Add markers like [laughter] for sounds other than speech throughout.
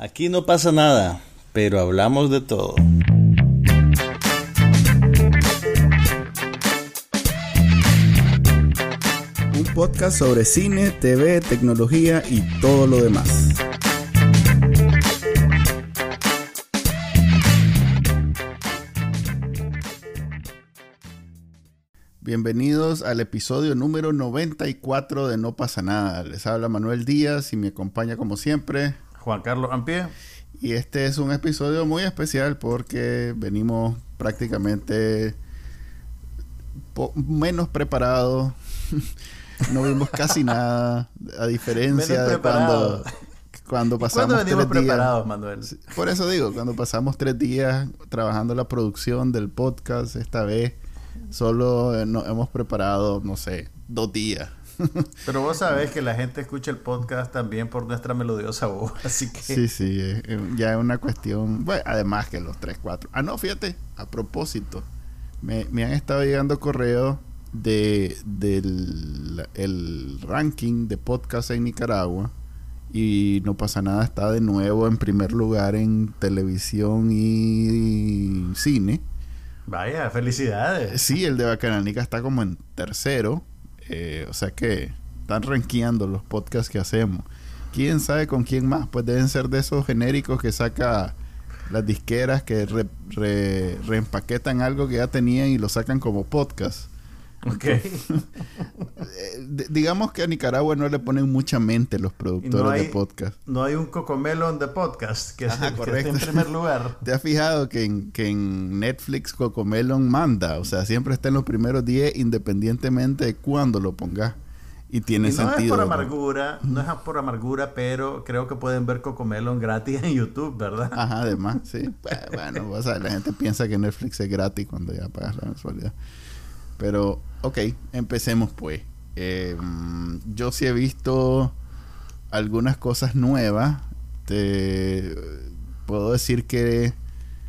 Aquí no pasa nada, pero hablamos de todo. Un podcast sobre cine, TV, tecnología y todo lo demás. Bienvenidos al episodio número 94 de No pasa nada. Les habla Manuel Díaz y me acompaña como siempre Juan Carlos Ampie. Y este es un episodio muy especial porque venimos prácticamente menos preparados. [laughs] no vimos casi nada, a diferencia de cuando, cuando pasamos ¿Cuándo venimos preparados, Manuel? Por eso digo, cuando pasamos tres días trabajando la producción del podcast, esta vez solo nos hemos preparado, no sé, dos días. Pero vos sabés que la gente escucha el podcast también por nuestra melodiosa voz, [laughs] así que... Sí, sí, ya es una cuestión... Bueno, además que los 3, 4... Ah, no, fíjate, a propósito, me, han estado llegando correos de, del el ranking de podcast en Nicaragua y no pasa nada, está de nuevo en primer lugar en televisión y cine. Vaya, felicidades. Sí, el de Bacananica está como en tercero eh, o sea que están rankeando los podcasts que hacemos. ¿Quién sabe con quién más? Pues deben ser de esos genéricos que saca las disqueras que reempaquetan algo que ya tenían y lo sacan como podcast. Ok. [laughs] Eh, digamos que a Nicaragua no le ponen mucha mente los productores de podcast. No hay un cocomelon de podcast que, es, en primer lugar. [laughs] ¿Te has fijado que en, que en Netflix cocomelon manda? O sea, siempre está en los primeros 10 independientemente de cuándo lo pongas. Y tiene sentido. No es por amargura, no es por amargura, pero creo que pueden ver Cocomelon gratis en YouTube, ¿verdad? Ajá, además, sí. [laughs] bueno, la gente piensa que Netflix es gratis cuando ya pagas la mensualidad. Pero, ok, empecemos pues. Em, yo sí he visto algunas cosas nuevas. Te puedo decir que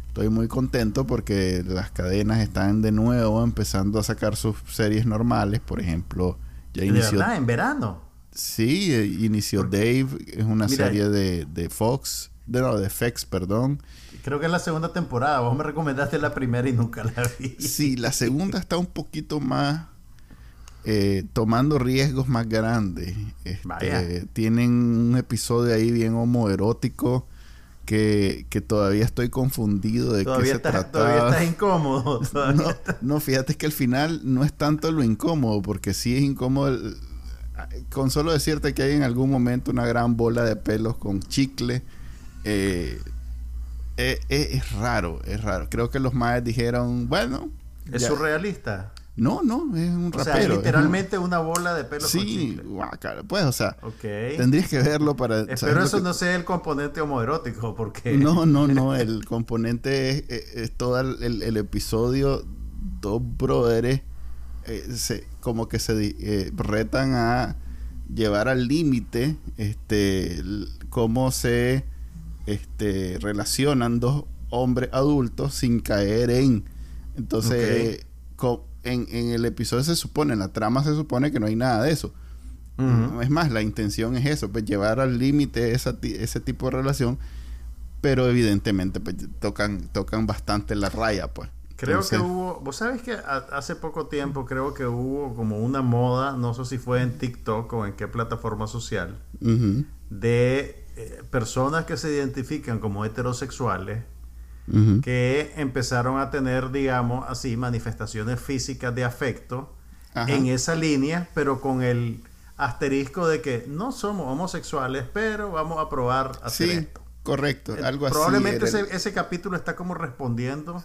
estoy muy contento porque las cadenas están de nuevo empezando a sacar sus series normales. Por ejemplo, ya inició. ¿En verano? Sí, eh, inició Dave, es una serie de, de Fox, de, no, de FX, perdón. Creo que es la segunda temporada. Vos me recomendaste la primera y nunca la vi. Sí, la segunda está un poquito más eh, tomando riesgos más grandes. Este, tienen un episodio ahí bien homoerótico que, que todavía estoy confundido de qué se trata. Todavía estás incómodo. [laughs] no, no, fíjate que al final no es tanto lo incómodo, porque sí es incómodo. con solo decirte que hay en algún momento una gran bola de pelos con chicle. Eh, eh, eh, es, raro, es raro. Creo que los maes dijeron, bueno. ¿Es surrealista? No, no, es un rapero. O sea, literalmente una bola de pelo Sí, pues, o sea, tendrías que verlo para... Espero eso no sea el componente homoerótico, porque... [laughs] No, no, no, el componente es, todo el, episodio, dos brothers eh, se, como que se retan a llevar al límite este, cómo se este, relacionan dos hombres adultos sin caer en... Entonces, en, en, el episodio se supone, en la trama se supone que no hay nada de eso. Es más, la intención es eso, pues llevar al límite ese tipo de relación, pero evidentemente pues, tocan, tocan bastante la raya, pues. Creo que hubo, vos sabes que hace poco tiempo creo que hubo como una moda, no sé si fue en TikTok o en qué plataforma social, de eh, personas que se identifican como heterosexuales que empezaron a tener, digamos así, manifestaciones físicas de afecto en esa línea, pero con el asterisco de que no somos homosexuales, pero vamos a probar hacer esto. Correcto, eh, algo así. Probablemente ese, capítulo está como respondiendo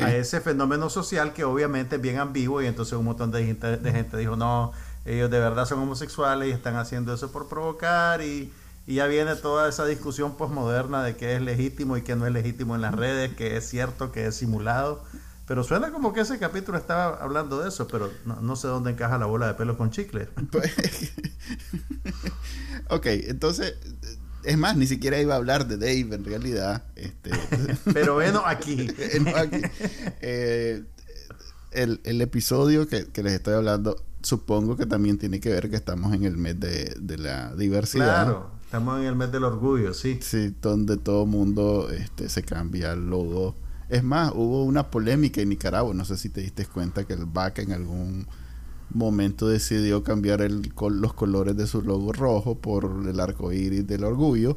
a ese fenómeno social que obviamente es bien ambiguo y entonces un montón de gente, de gente dijo, no, ellos de verdad son homosexuales y están haciendo eso por provocar y y ya viene toda esa discusión posmoderna de qué es legítimo y qué no es legítimo en las redes, qué es cierto, qué es simulado. Pero suena como que ese capítulo estaba hablando de eso, pero no, sé dónde encaja la bola de pelo con chicle. Pues, [laughs] ok, entonces, es más, ni siquiera iba a hablar de Dave en realidad. Este, [laughs] pero bueno, [laughs] aquí. Eh, el, el, episodio que, que, les estoy hablando, supongo que también tiene que ver que estamos en el mes de, de la diversidad. Claro Estamos en el mes del orgullo, sí. Sí, donde todo mundo este, se cambia el logo. Es más, hubo una polémica en Nicaragua, no sé si te diste cuenta que el BAC en algún momento decidió cambiar el, los colores de su logo rojo por el arco iris del orgullo.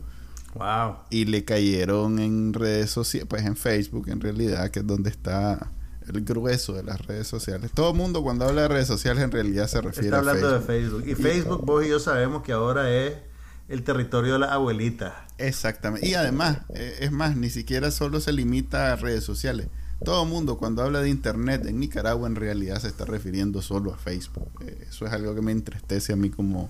Wow. Y le cayeron en redes sociales, pues en Facebook en realidad, que es donde está el grueso de las redes sociales. Todo el mundo cuando habla de redes sociales en realidad se refiere Está hablando de Facebook. Y, Facebook, vos y yo sabemos que ahora es el territorio de la abuelita. Exactamente. Y además, eh, es más, ni siquiera solo se limita a redes sociales. Todo el mundo cuando habla de Internet en Nicaragua en realidad se está refiriendo solo a Facebook. Eh, eso es algo que me entristece a mí como,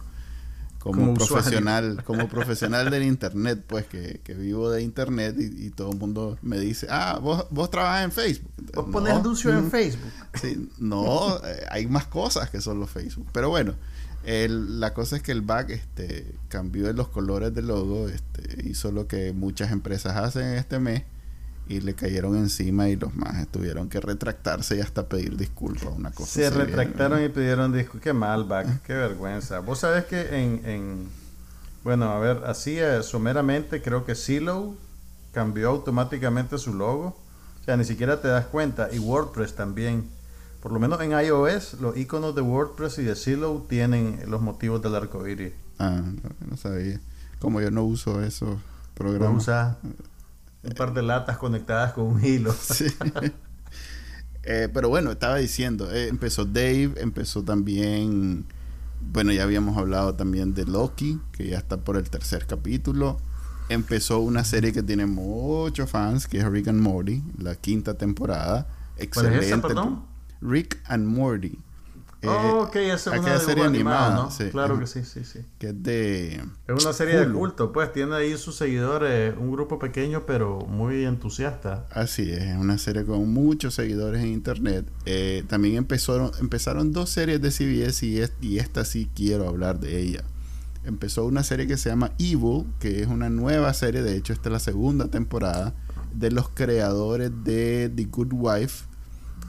como, profesional, como profesional del internet, pues que, vivo de internet y, todo el mundo me dice, ah, vos, vos trabajas en Facebook. vos pones anuncios en Facebook. Sí, no, eh, hay más cosas que solo Facebook. Pero bueno, la cosa es que el back este, cambió los colores del logo, este, hizo lo que muchas empresas hacen este mes y le cayeron encima y los más tuvieron que retractarse y hasta pedir disculpas. Una cosa Se retractaron y pidieron disculpas. Qué mal, back, qué vergüenza. Vos sabés que en, en bueno, a ver, así eh, someramente creo que Silo cambió automáticamente su logo. O sea, ni siquiera te das cuenta. Y WordPress también. Por lo menos en iOS, los iconos de WordPress y de Silo tienen los motivos del arco iris. Ah, no, sabía. Como yo no uso esos programas. No un par de latas conectadas con un hilo. [laughs] Sí. Eh, pero bueno, estaba diciendo, eh, empezó Dave, empezó también, bueno, ya habíamos hablado también de Loki, que ya está por el tercer capítulo. Empezó una serie que tiene muchos fans, que es Rick and Morty, la quinta temporada. Excelente. perdón? Rick and Morty. Eh, oh, ok, es una serie animada, ¿no? Sí, claro que sí, sí, sí. Que es de... Es una serie de culto, pues tiene ahí sus seguidores, un grupo pequeño pero muy entusiasta. Así es, una serie con muchos seguidores en internet. Eh, también empezaron, empezaron dos series de CBS y, y esta sí quiero hablar de ella. Empezó una serie que se llama Evil, que es una nueva serie, de hecho esta es la segunda temporada, de los creadores de The Good Wife,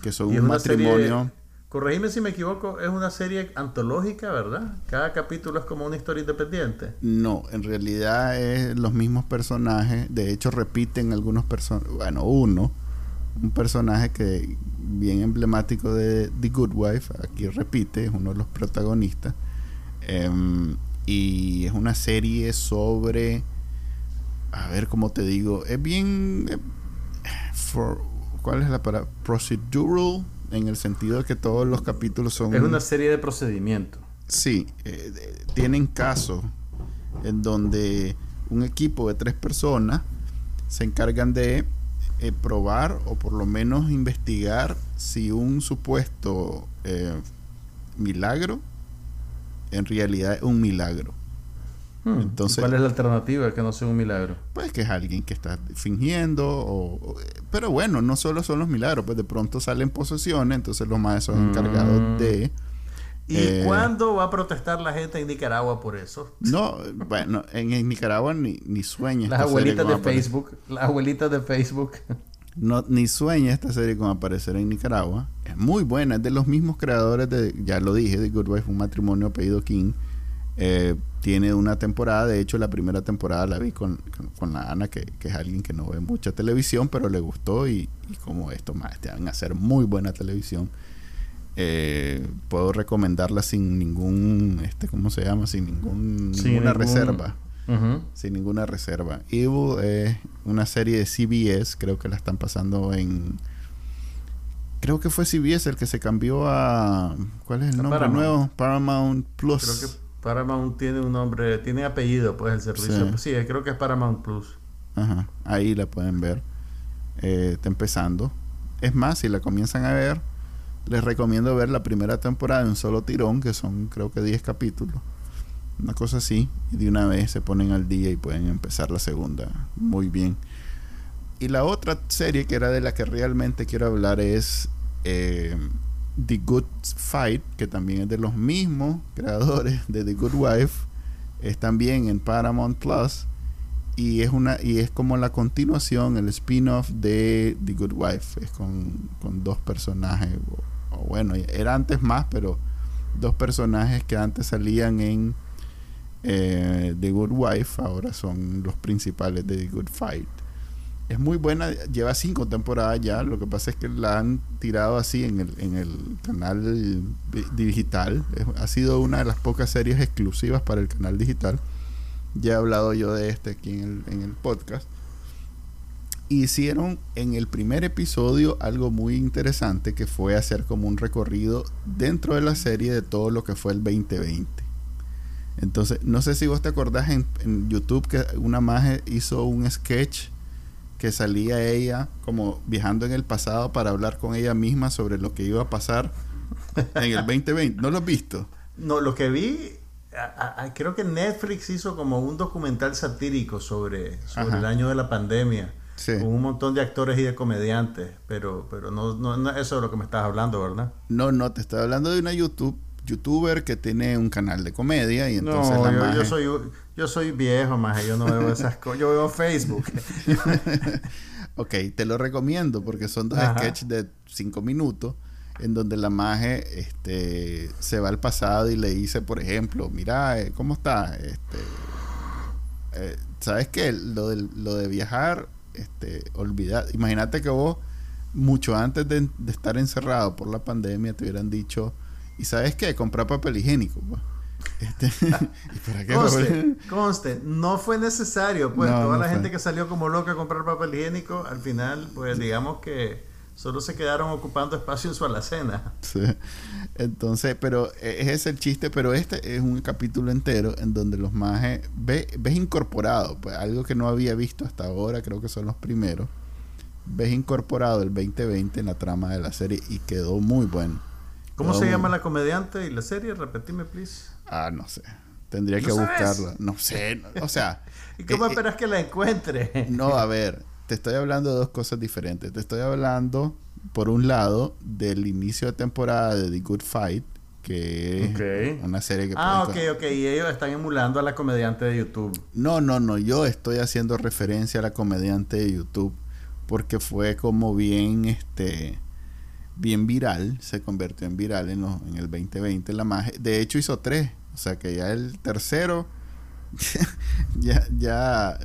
que son un matrimonio... Corregime si me equivoco, es una serie antológica, ¿verdad? Cada capítulo es como una historia independiente. No, en realidad es los mismos personajes. De hecho, repiten algunos personajes. Bueno, uno, un personaje que bien emblemático de The Good Wife, aquí repite, es uno de los protagonistas. Em, y es una serie sobre. A ver cómo te digo. Es bien. Eh, ¿Cuál es la palabra? Procedural en el sentido de que todos los capítulos son... Es una serie de procedimientos. Sí, eh, tienen casos en donde un equipo de tres personas se encargan de eh, probar o por lo menos investigar si un supuesto eh, milagro en realidad es un milagro. Hmm. Entonces, ¿Cuál es la alternativa que no sea un milagro? Pues que es alguien que está fingiendo, o, pero bueno, no solo son los milagros, pues de pronto salen posesiones, entonces los maestros son encargados hmm. de... ¿Y eh, cuándo va a protestar la gente en Nicaragua por eso? No, bueno, en, Nicaragua ni, ni sueña. Las abuelitas de Facebook, las abuelitas de Facebook. No, ni sueña esta serie con aparecer en Nicaragua. Es muy buena, es de los mismos creadores de, ya lo dije, de Good Wife, un matrimonio apellido King. Eh, tiene una temporada, de hecho la primera temporada la vi con, la Ana, que, es alguien que no ve mucha televisión, pero le gustó y, como esto más, te van a hacer muy buena televisión. Eh, puedo recomendarla sin ningún, este, ¿cómo se llama? Sin ningún, ninguna reserva. Sin ninguna reserva. Evil es una serie de CBS, creo que la están pasando en... Creo que fue CBS el que se cambió a... ¿Cuál es el nombre nuevo? Paramount Plus. Creo que Paramount tiene un nombre, tiene apellido, pues el servicio. Sí, creo que es Paramount Plus. Ajá, ahí la pueden ver. Eh, está empezando. Es más, si la comienzan a ver, les recomiendo ver la primera temporada en un solo tirón, que son creo que 10 capítulos. Una cosa así. Y de una vez se ponen al día y pueden empezar la segunda. Muy bien. Y la otra serie que era de la que realmente quiero hablar es eh, The Good Fight, que también es de los mismos creadores de The Good Wife, es también en Paramount Plus y es una y es como la continuación, el spin-off de The Good Wife, es con, dos personajes, o, bueno, era antes más, pero dos personajes que antes salían en eh, The Good Wife, ahora son los principales de The Good Fight. Es muy buena, lleva cinco temporadas ya, lo que pasa es que la han tirado así en el, en el canal digital. ha sido una de las pocas series exclusivas para el canal digital. Ya he hablado yo de este aquí en el, en el podcast hicieron en el primer episodio algo muy interesante que fue hacer como un recorrido dentro de la serie de todo lo que fue el 2020. Entonces, no sé si vos te acordás en, YouTube que una maje hizo un sketch que salía ella como viajando en el pasado para hablar con ella misma sobre lo que iba a pasar en el 2020. ¿No lo has visto? No, lo que vi, creo que Netflix hizo como un documental satírico sobre, sobre el año de la pandemia. Con un montón de actores y de comediantes, pero, pero no, no, eso es lo que me estás hablando, ¿verdad? No, no, te estoy hablando de una YouTube youtuber que tiene un canal de comedia y entonces no, yo, soy yo soy viejo más yo no veo esas cosas yo veo Facebook [laughs] ok te lo recomiendo porque son dos sketches de cinco minutos en donde la maje este se va al pasado y le dice por ejemplo mira eh, cómo está este eh, sabes qué lo de lo de viajar este, olvidar. Imagínate que vos, mucho antes de, estar encerrado por la pandemia, te hubieran dicho, ¿y sabes qué? Comprar papel higiénico. Pues. Este, [laughs] conste, no fue necesario, pues toda la gente que salió como loca a comprar papel higiénico, al final, pues digamos que solo se quedaron ocupando espacio en su alacena. Sí. Entonces, pero e, ese es el chiste, pero este es un capítulo entero en donde los mages ves, incorporado, pues algo que no había visto hasta ahora, creo que son los primeros. Ves incorporado el 2020 en la trama de la serie y quedó muy bueno. ¿Cómo se llama la comediante y la serie? Repetime, please. Ah, no sé. Tendría que buscarla. No sé. o sea. [laughs] ¿Y cómo eh, eh, esperas que la encuentre? [laughs] no, a ver te estoy hablando de dos cosas diferentes. Te estoy hablando, por un lado, del inicio de temporada de The Good Fight, que es una serie que... Ah, ok, ok. Y ellos están emulando a la comediante de YouTube. No, no, no. Yo estoy haciendo referencia a la comediante de YouTube porque fue como bien, este, bien viral. Se convirtió en viral en, en el 2020. La magia. De hecho hizo tres. O sea que ya el tercero [laughs] ya, ya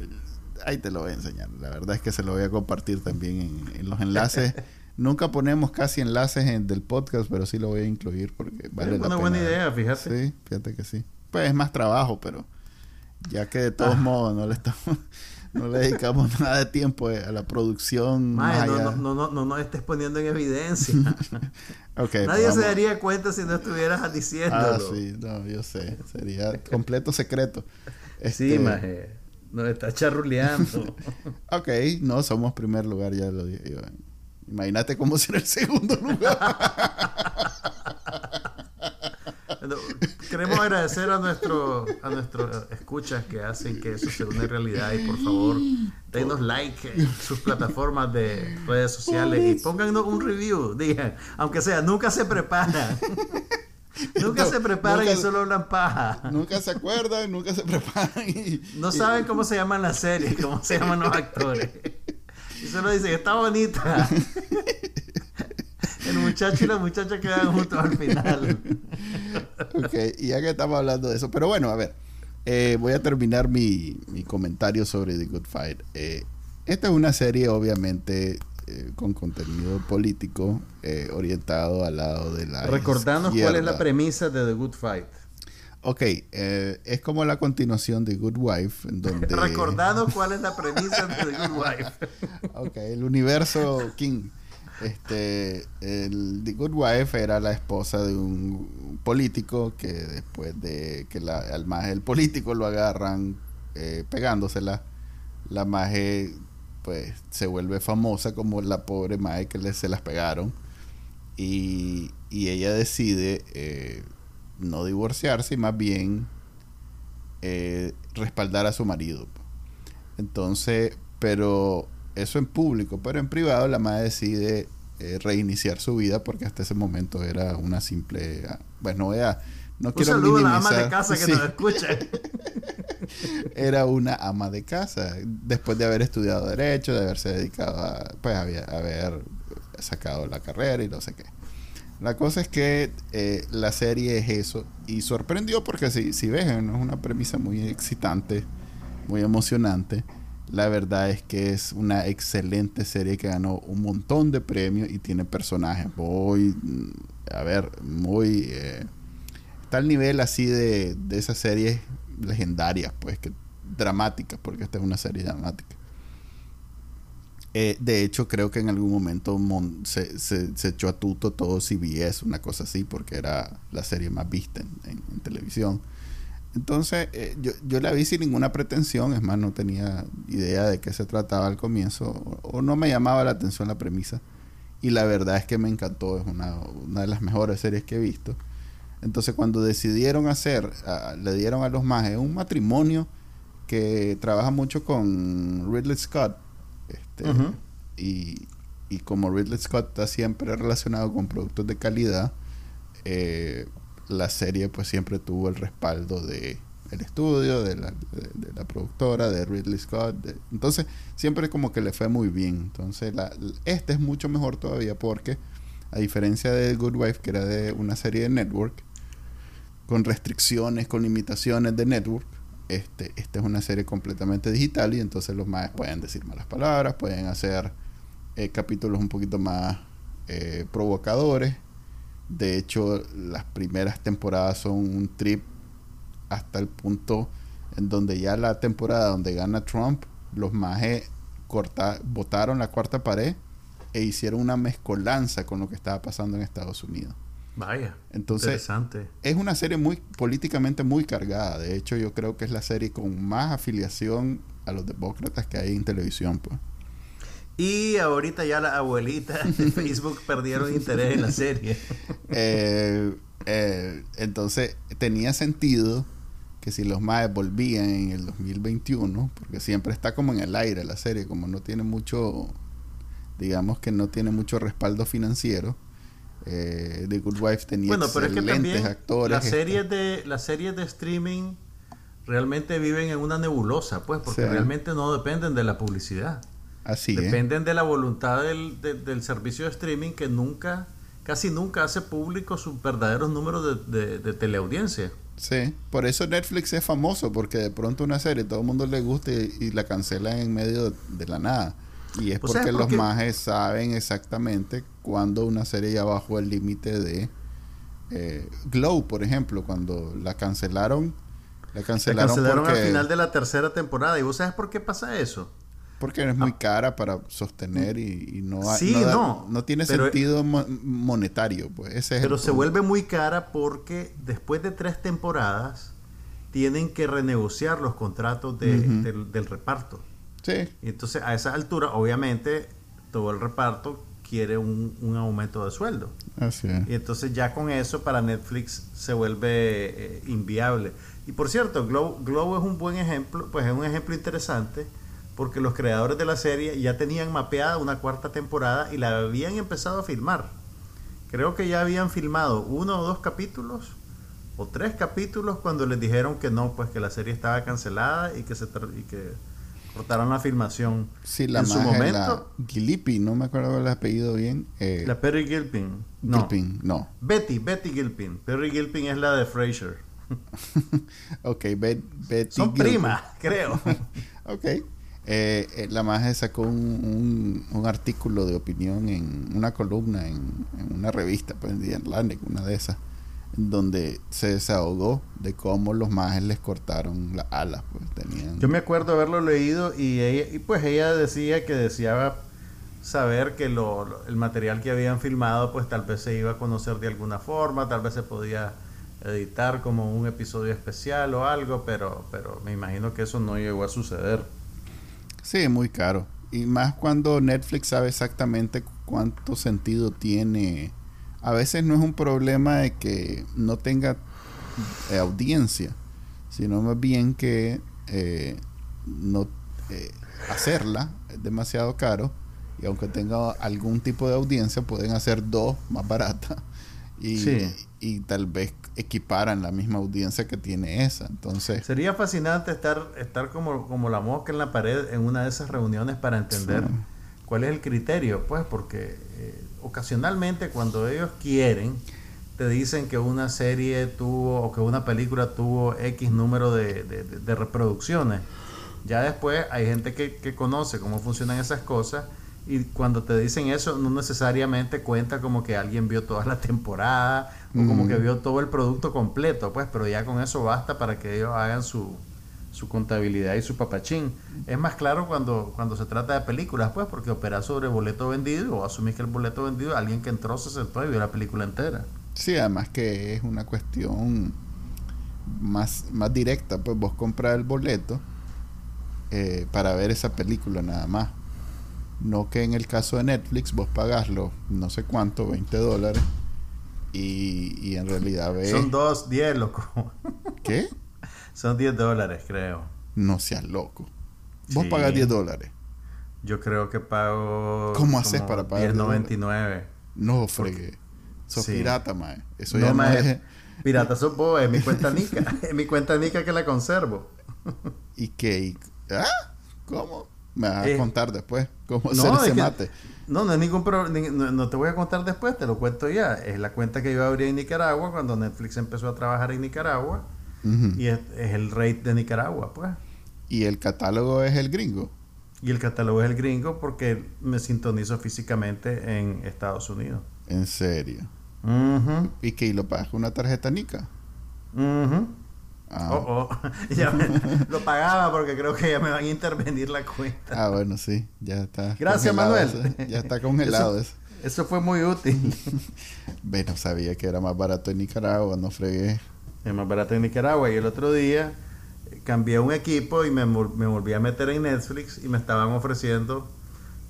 ahí te lo voy a enseñar. La verdad es que se lo voy a compartir también en, los enlaces. [laughs] Nunca ponemos casi enlaces en, del podcast, pero sí lo voy a incluir porque vale es una buena idea, fíjate. Sí, fíjate que sí. Pues es más trabajo, pero ya que de todos ah. modos no le estamos no le dedicamos [laughs] nada de tiempo eh, a la producción. no, no, no, no, no, no estés poniendo en evidencia. [laughs] Nadie se daría cuenta si no estuvieras diciéndolo. Ah, sí, no, yo sé. Sería completo secreto. [laughs] sí, este, maje. Nos está charruleando. ok, no somos primer lugar, ya lo dije. Imagínate cómo será el segundo lugar. Agradecer a nuestro a nuestros escuchas que hacen que eso sea una realidad y por favor denos like en sus plataformas de redes sociales y pónganos un review digan aunque sea nunca se preparan [laughs] Nunca se preparan y solo hablan paja. Nunca se acuerdan, nunca se preparan y... No saben cómo se llaman las series, cómo se llaman los actores. Y solo dicen, está bonita. [laughs] El muchacho y la muchacha quedan juntos al final. ok, y ya que estamos hablando de eso, pero bueno, a ver, eh, voy a terminar mi, mi, comentario sobre The Good Fight. Eh, esta es una serie, obviamente, eh, con contenido político orientado al lado de la. Recordanos cuál es la premisa de The Good Fight. Ok, eh, es como la continuación de Good Wife, en [laughs] donde... Recordanos cuál es la premisa de The Good Wife. ok, el universo King. Este, el, The Good Wife era la esposa de un político que después de que la, al maje el político lo agarran pegándosela, la maje pues se vuelve famosa como la pobre madre que le, se las pegaron. Y, ella decide eh, no divorciarse y más bien eh, respaldar a su marido. Entonces, pero eso en público, pero en privado la madre decide eh, reiniciar su vida porque hasta ese momento era una simple, ah, bueno, vea no Un quiero saludo a la ama de casa que nos escucha. [laughs] Era una ama de casa. Después de haber estudiado Derecho, de haberse dedicado a. Pues haber sacado la carrera y no sé qué. La cosa es que eh, la serie es eso. Y sorprendió porque si, si ves, no es una premisa muy excitante, muy emocionante. La verdad es que es una excelente serie que ganó un montón de premios y tiene personajes muy, mm, a ver, muy... Eh, está al nivel así de, de esas series legendarias, pues, que dramáticas, porque esta es una serie dramática. Eh, de hecho, creo que en algún momento se, se, echó a tuto todo CBS, una cosa así, porque era la serie más vista en, televisión. Entonces, eh, yo, yo, la vi sin ninguna pretensión, es más, no tenía idea de qué se trataba al comienzo, o, no me llamaba la atención la premisa. Y la verdad es que me encantó, es una, una de las mejores series que he visto. Entonces, cuando decidieron hacer, le dieron a los majes un matrimonio que trabaja mucho con Ridley Scott este, y, como Ridley Scott está siempre relacionado con productos de calidad, eh, la serie pues siempre tuvo el respaldo de el estudio, de la, productora, de Ridley Scott. entonces, siempre como que le fue muy bien. Entonces, la, este es mucho mejor todavía porque, a diferencia de Good Wife, que era de una serie de network, con restricciones, con limitaciones de network, este, esta es una serie completamente digital y entonces los más pueden decir malas palabras, pueden hacer eh, capítulos un poquito más eh, provocadores. De hecho, las primeras temporadas son un trip hasta el punto en donde ya la temporada donde gana Trump, los majes corta, botaron la cuarta pared e hicieron una mezcolanza con lo que estaba pasando en Estados Unidos. Vaya. Entonces, interesante. es una serie muy políticamente muy cargada. De hecho, yo creo que es la serie con más afiliación a los demócratas que hay en televisión, pues. Y ahorita ya la abuelita de [laughs] Facebook perdieron interés en la serie. Eh, eh, entonces, tenía sentido que si los más volvían en el 2021, porque siempre está como en el aire la serie, como no tiene mucho, digamos que no tiene mucho respaldo financiero, eh, The Good Wife tenía bueno, pero es que también actores. Las series, de, las series de streaming realmente viven en una nebulosa, pues, porque realmente no dependen de la publicidad. Así Dependen de la voluntad del, del, servicio de streaming que nunca, casi nunca hace público sus verdaderos números de, de, teleaudiencia. Sí, por eso Netflix es famoso, porque de pronto una serie todo el mundo le gusta y, la cancelan en medio de la nada. Y es porque los majes saben exactamente cuando una serie ya bajó el límite de eh, Glow, por ejemplo, cuando la cancelaron. La cancelaron, al final de la tercera temporada. ¿Y vos sabes por qué pasa eso? Porque es muy cara para sostener y, no, no, no, tiene sentido monetario. Pues. Ese pero se vuelve muy cara porque después de tres temporadas tienen que renegociar los contratos del, del reparto. Sí. Y entonces a esa altura, obviamente, todo el reparto quiere un, aumento de sueldo. Así es. Y entonces ya con eso para Netflix se vuelve eh, inviable. Y por cierto, Glow, Glow es un buen ejemplo, pues es un ejemplo interesante porque los creadores de la serie ya tenían mapeada una cuarta temporada y la habían empezado a filmar. Creo que ya habían filmado uno o dos capítulos o tres capítulos cuando les dijeron que no, pues que la serie estaba cancelada y que se y que cortaron la filmación. Sí, la en su momento. Gillipi, no me acuerdo el apellido bien. Eh, la Perry Gilpin. No. Gilpin, no. Betty, Betty Gilpin. Perry Gilpin es la de Frasier. [laughs] ok, Betty. Son primas, creo. [laughs] ok. Eh, eh, la magia sacó un, un, artículo de opinión en una columna en, una revista, pues en Atlantic, una de esas donde se desahogó de cómo los majes les cortaron las alas. Pues, tenían... Yo me acuerdo haberlo leído y, ella, y pues ella decía que deseaba saber que lo, el material que habían filmado pues tal vez se iba a conocer de alguna forma, tal vez se podía editar como un episodio especial o algo, pero, pero me imagino que eso no llegó a suceder. Sí, muy caro. Y más cuando Netflix sabe exactamente cuánto sentido tiene. A veces no es un problema de que no tenga eh, audiencia, sino más bien que eh, no eh, hacerla es demasiado caro. Y aunque tenga algún tipo de audiencia pueden hacer dos más baratas y, y tal vez equiparan la misma audiencia que tiene esa. Entonces sería fascinante estar estar como, como la mosca en la pared en una de esas reuniones para entender cuál es el criterio, pues, porque eh, ocasionalmente cuando ellos quieren, te dicen que una serie tuvo o que una película tuvo X número de, de, reproducciones. Ya después hay gente que, que conoce cómo funcionan esas cosas y cuando te dicen eso, no necesariamente cuenta como que alguien vio toda la temporada o como que vio todo el producto completo, pues, pero ya con eso basta para que ellos hagan su, su contabilidad y su papachín. Es más claro cuando, cuando se trata de películas, pues, porque opera sobre boleto vendido o asumís que el boleto vendido, alguien que entró, se sentó y vio la película entera. Sí, además que es una cuestión más, más directa, pues vos compras el boleto eh, para ver esa película nada más no que en el caso de Netflix vos pagaslo no sé cuánto, 20 dólares. Y, en realidad ves... Son dos, 10, loco. ¿Qué? Son 10 dólares, creo. No seas loco. Vos pagas 10 dólares. Yo creo que pago... ¿Cómo haces para pagar 10.99? No, fregué. Sos pirata, mae. Eso ya no es... Pirata sos vos, es mi [laughs] cuenta Nica. es mi cuenta Nica que la conservo. ¿Y qué? ¿Ah? ¿Cómo? Me vas a eh, contar después cómo no, hacer ese mate. No, no es ningún problema. No, te voy a contar después, te lo cuento ya. Es la cuenta que yo abrí en Nicaragua cuando Netflix empezó a trabajar en Nicaragua. Y es, el rate de Nicaragua, pues. ¿Y el catálogo es el gringo? Y el catálogo es el gringo porque me sintonizo físicamente en Estados Unidos. ¿En serio? ¿Y qué? ¿Y lo pagas con una tarjeta Nica? Ah. Oh, oh. [laughs] ya lo pagaba porque creo que ya me van a intervenir la cuenta. Ah, bueno, sí, ya está. Gracias, Manuel. Ya está congelado eso. Eso, fue muy útil. [laughs] bueno, sabía que era más barato en Nicaragua, no fregué. Es más barato en Nicaragua y el otro día eh, cambié un equipo y me, me volví a meter en Netflix y me estaban ofreciendo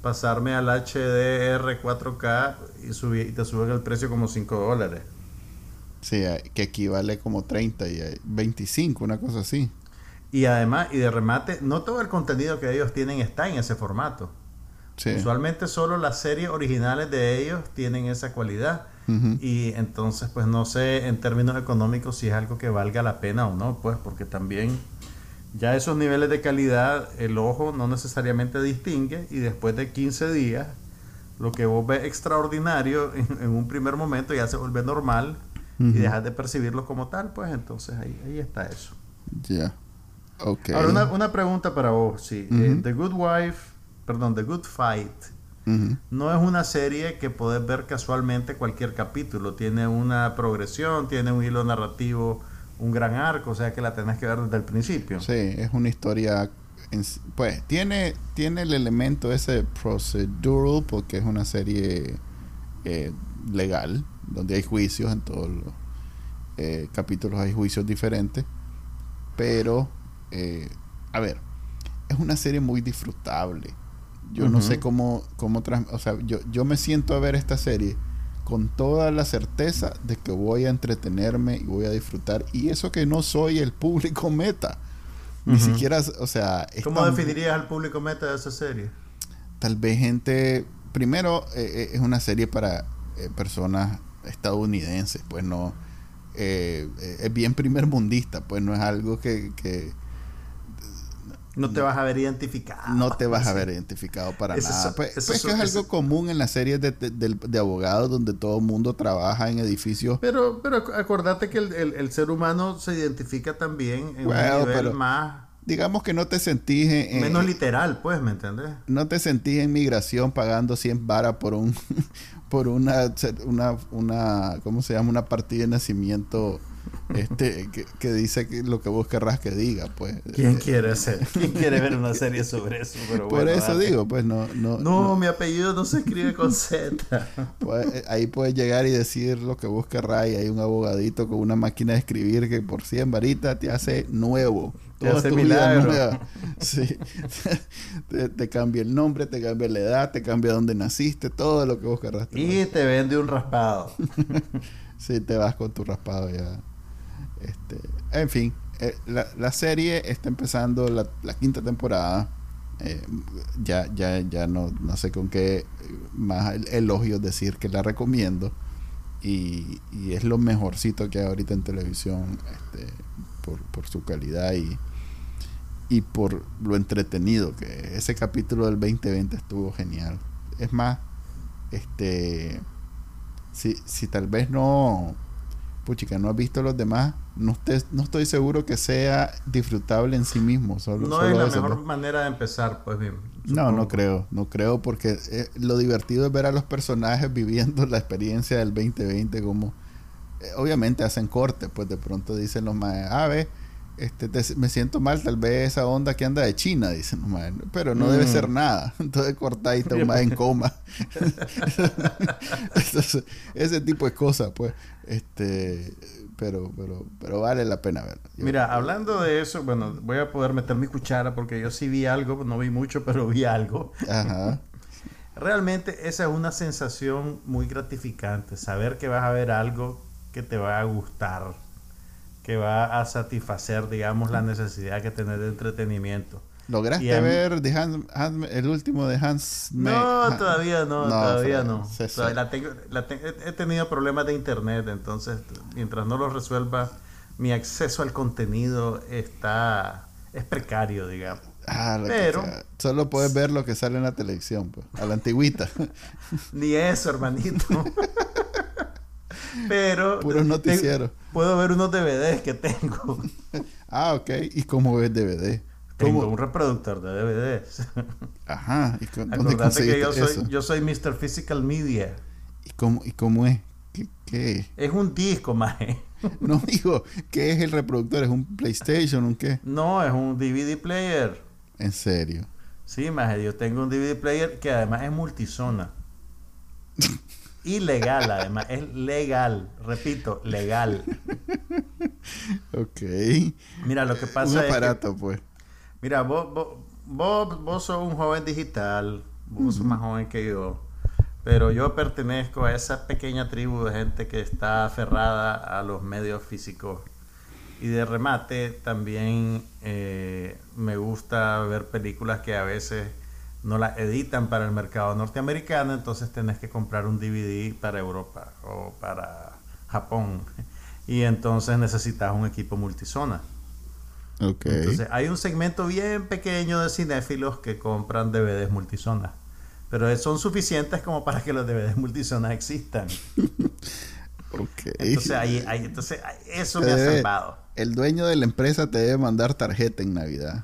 pasarme al HDR 4K y, subí, y te suben el precio como 5 dólares. Sí, que equivale como 30 y 25, una cosa así. Y además, y de remate, no todo el contenido que ellos tienen está en ese formato. Usualmente solo las series originales de ellos tienen esa cualidad. Y entonces, pues no sé en términos económicos si es algo que valga la pena o no, pues porque también ya esos niveles de calidad el ojo no necesariamente distingue y después de 15 días lo que vos ves extraordinario en un primer momento ya se vuelve normal y dejas de percibirlo como tal, pues entonces ahí, ahí está eso. Ya. Okay. Ahora, una, una, pregunta para vos, sí. Eh, The Good Wife, perdón, The Good Fight, no es una serie que podés ver casualmente cualquier capítulo. Tiene una progresión, tiene un hilo narrativo, un gran arco, o sea que la tenés que ver desde el principio. Sí, es una historia pues tiene, tiene el elemento ese procedural porque es una serie eh, legal, donde hay juicios, en todos los eh, capítulos hay juicios diferentes, pero, eh, a ver, es una serie muy disfrutable. Yo no sé cómo, cómo o sea, yo, yo me siento a ver esta serie con toda la certeza de que voy a entretenerme y voy a disfrutar. Y eso que no soy el público meta. Ni siquiera, o sea... ¿Cómo definirías al público meta de esa serie? Tal vez gente... Primero, es una serie para personas estadounidenses, pues no eh, es bien primer mundista, pues no es algo que, no te vas a ver identificado. No te vas a ver identificado para nada. pues, pues es algo común en las series de, abogados donde todo el mundo trabaja en edificios. Pero, pero acordate que el, ser humano se identifica también en un nivel más digamos que no te sentís en, menos literal pues me entiendes no te sentís en migración pagando 100 varas por un [laughs] por una una una cómo se llama una partida de nacimiento este que, dice que lo que vos querrás que diga pues. Quién quiere hacer [laughs] quién quiere ver una serie sobre eso por eso digo pues no, no no mi apellido no se escribe con z. Pues, eh, ahí puedes llegar y decir lo que vos querrás y hay un abogadito con una máquina de escribir que por 100 varitas te hace nuevo te hace milagro. [laughs] Sí. te, cambia el nombre, te cambia la edad, te cambia dónde naciste, todo lo que vos querrás. Y te vende un raspado. [laughs] sí, te vas con tu raspado ya. Este, en fin, eh, la, serie está empezando la, quinta temporada. Eh, ya, ya, ya no, no sé con qué más elogio decir que la recomiendo. Y, y es lo mejorcito que hay ahorita en televisión este, por, por su calidad y, y por lo entretenido que ese capítulo del 2020 estuvo genial. es más, este, si, si tal vez no, puchica, no has visto los demás, no, no estoy seguro que sea disfrutable en sí mismo. Solo, no es la mejor manera de empezar, pues bien. No, no creo, no creo porque eh, lo divertido es ver a los personajes viviendo [laughs] la experiencia del 2020 como eh, obviamente hacen corte, pues de pronto dicen los más, ah, ve, este, me siento mal, tal vez esa onda que anda de China, dicen los pero no debe ser mm. nada. [laughs] Entonces corta y más en coma. [laughs] ese tipo de cosas, pues, este, pero, pero, pero vale la pena verlo. Mira, hablando de eso, bueno, voy a poder meter mi cuchara porque yo sí vi algo, no vi mucho, [laughs] pero vi algo. Ajá. Realmente esa es una sensación muy gratificante, saber que vas a ver algo que te va a gustar, que va a satisfacer, digamos, la necesidad que tener de entretenimiento. ¿Lograste ver el último de Hans? No, todavía no, todavía no. he tenido problemas de internet, entonces mientras no lo resuelva, mi acceso al contenido está es precario, digamos. Ah, Pero solo puedes ver lo que sale en la televisión, pues, a la antigüita. [laughs] Ni eso, hermanito. [laughs] Pero. Puros noticieros. Puedo ver unos DVDs que tengo. [laughs] ah, ok. ¿Y cómo ves DVD? Tengo un reproductor de DVDs. [laughs] Ajá. ¿Y Acordate que yo soy, yo soy Mr. Physical Media. ¿Y cómo, y cómo es? ¿Qué, qué es? un disco, maje. [laughs] no digo, ¿qué es el reproductor? ¿Es un PlayStation? ¿Un qué? No, es un DVD player. ¿En serio? Sí, maje. Yo tengo un DVD player que además es multizona. Ilegal, además. Es legal. Repito, legal. ok. Mira, lo que pasa un aparato, pues. Mira, vos, vos, vos, sos un joven digital. Vos sos más joven que yo. Pero yo pertenezco a esa pequeña tribu de gente que está aferrada a los medios físicos. Y de remate, también eh, me gusta ver películas que a veces no la editan para el mercado norteamericano, entonces tenés que comprar un DVD para Europa o para Japón. Y entonces necesitas un equipo multizona. Okay. Entonces hay un segmento bien pequeño de cinéfilos que compran DVDs multizona. Pero son suficientes como para que los DVDs multizona existan. [laughs] okay. Entonces, ahí, entonces eso me ha salvado. El dueño de la empresa te debe mandar tarjeta en Navidad.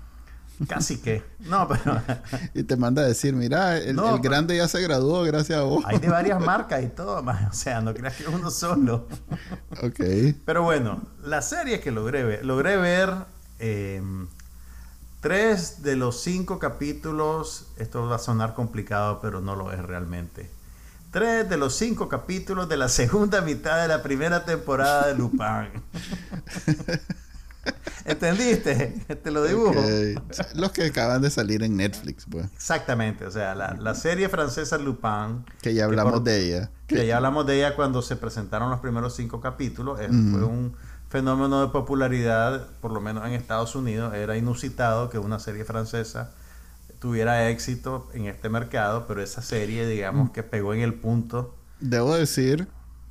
Casi que. No, pero. [laughs] y te manda a decir, mira, el, grande ya se graduó gracias a vos. Hay de varias [laughs] marcas y todo, más. O sea, no creas que es uno solo. ok. Pero bueno, la serie que logré ver, logré ver em, tres de los cinco capítulos. Esto va a sonar complicado, pero no lo es realmente. Tres de los cinco capítulos de la segunda mitad de la primera temporada de Lupin. [laughs] [laughs] ¿Entendiste? Te lo dibujo. Los que acaban de salir en Netflix, pues. Exactamente, o sea, la, serie francesa Lupin. Que ya hablamos de ella. Que ya hablamos de ella cuando se presentaron los primeros cinco capítulos. Fue un fenómeno de popularidad, por lo menos en Estados Unidos. Era inusitado que una serie francesa tuviera éxito en este mercado, pero esa serie, digamos, que pegó en el punto. Debo decir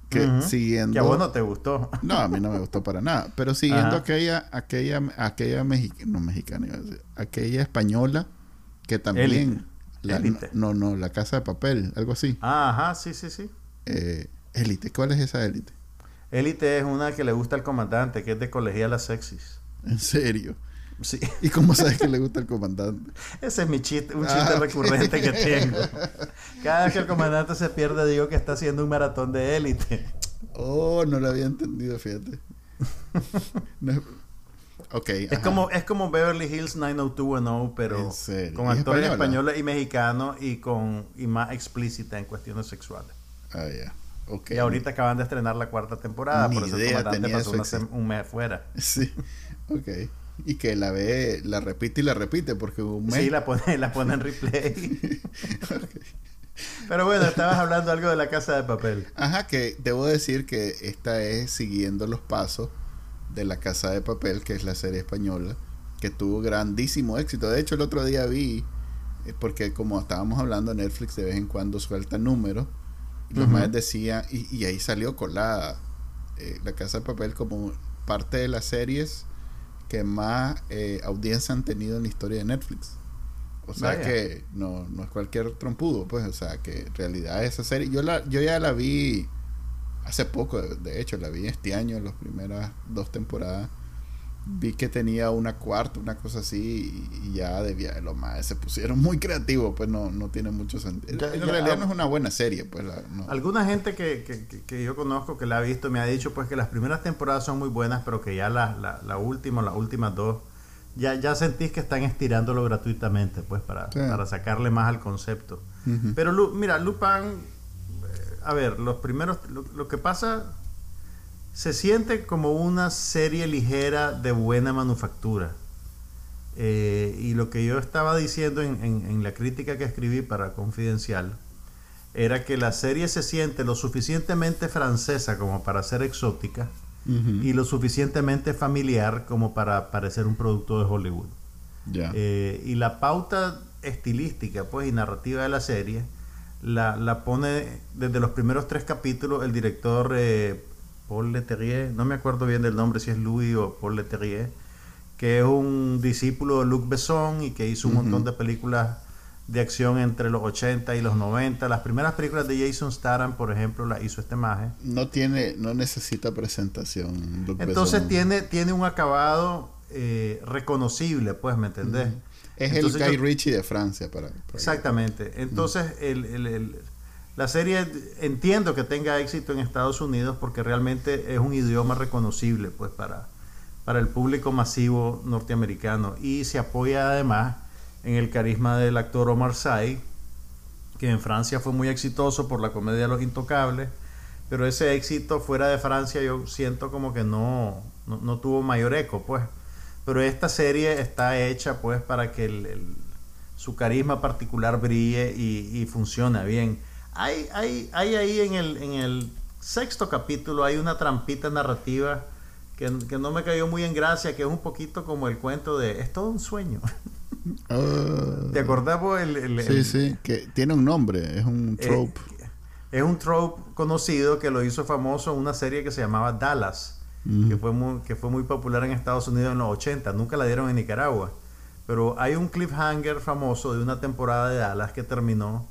que siguiendo que a vos no te gustó. No a mí no me gustó para nada pero siguiendo aquella aquella aquella mexicana no mexicana aquella española que también la, no no la casa de papel algo así. Ajá sí sí sí. Eh, élite cuál es esa élite élite es una que le gusta al comandante que es de colegiala sexys. En serio Sí. [laughs] ¿Y cómo sabes que le gusta el comandante? Ese es mi chiste, un chiste ah, recurrente que tengo. [laughs] Cada vez que el comandante se pierde, digo que está haciendo un maratón de élite. Oh, no lo había entendido, fíjate. ok. Es como, es como Beverly Hills 90210, pero con actores españoles y mexicanos y con y más explícita en cuestiones sexuales. Ah, ya. Okay. Y ahorita acaban de estrenar la cuarta temporada, por eso el comandante pasó un mes fuera. [laughs] Sí. Ok. Y que la ve, la repite y la repite porque un Sí, la pone, la pone en replay. [laughs] Pero bueno, estabas hablando algo de la casa de papel. Ajá, que debo decir que esta es siguiendo los pasos de la casa de papel, que es la serie española, que tuvo grandísimo éxito. De hecho, el otro día vi, eh, porque como estábamos hablando, Netflix de vez en cuando suelta números, y los más decían, y, ahí salió colada eh, la casa de papel como parte de las series que más eh, audiencia han tenido en la historia de Netflix. O sea que no, no es cualquier trompudo, pues. O sea que en realidad esa serie. Yo, la, yo ya la vi hace poco, de hecho, la vi este año, las primeras dos temporadas vi que tenía una cuarta, una cosa así, y, ya debía de lo más. Se pusieron muy creativos, pues no, no tiene mucho sentido. en realidad no es una buena serie, pues. Alguna gente que, que, que, yo conozco que la ha visto me ha dicho pues que las primeras temporadas son muy buenas, pero que ya la, la, la última, las últimas dos, ya, ya sentís que están estirándolo gratuitamente, pues, para, para sacarle más al concepto. Pero mira, Lupin, eh, a ver, los primeros, lo que pasa se siente como una serie ligera de buena manufactura. Eh, y lo que yo estaba diciendo en, la crítica que escribí para Confidencial era que la serie se siente lo suficientemente francesa como para ser exótica y lo suficientemente familiar como para parecer un producto de Hollywood. Eh, y la pauta estilística pues, y narrativa de la serie la, la pone desde los primeros tres capítulos el director eh, Paul Leterrier, no me acuerdo bien del nombre, si es Louis o Paul Leterrier, que es un discípulo de Luc Besson y que hizo un montón de películas de acción entre los 80 y los 90. Las primeras películas de Jason Statham, por ejemplo, las hizo este maje. No tiene, no necesita presentación. Entonces tiene, tiene un acabado eh, reconocible, pues, ¿me entendés? Es el Guy Ritchie de Francia, para. exactamente. Entonces, el, el la serie entiendo que tenga éxito en Estados Unidos porque realmente es un idioma reconocible pues para, para el público masivo norteamericano. Y se apoya además en el carisma del actor Omar Sy, que en Francia fue muy exitoso por la comedia Los Intocables, pero ese éxito fuera de Francia yo siento como que no, no, tuvo mayor eco pues. Pero esta serie está hecha pues para que su carisma particular brille y, y funcione bien hay, hay, hay ahí en el, en el sexto capítulo, hay una trampita narrativa que, no me cayó muy en gracia, que es un poquito como el cuento de es todo un sueño. [laughs] Ah. ¿Te acordás el, Sí, sí, que tiene un nombre, es un eh, trope. es un trope conocido que lo hizo famoso en una serie que se llamaba Dallas, que, fue muy, que fue muy popular en Estados Unidos en los 80, nunca la dieron en Nicaragua. Pero hay un cliffhanger famoso de una temporada de Dallas que terminó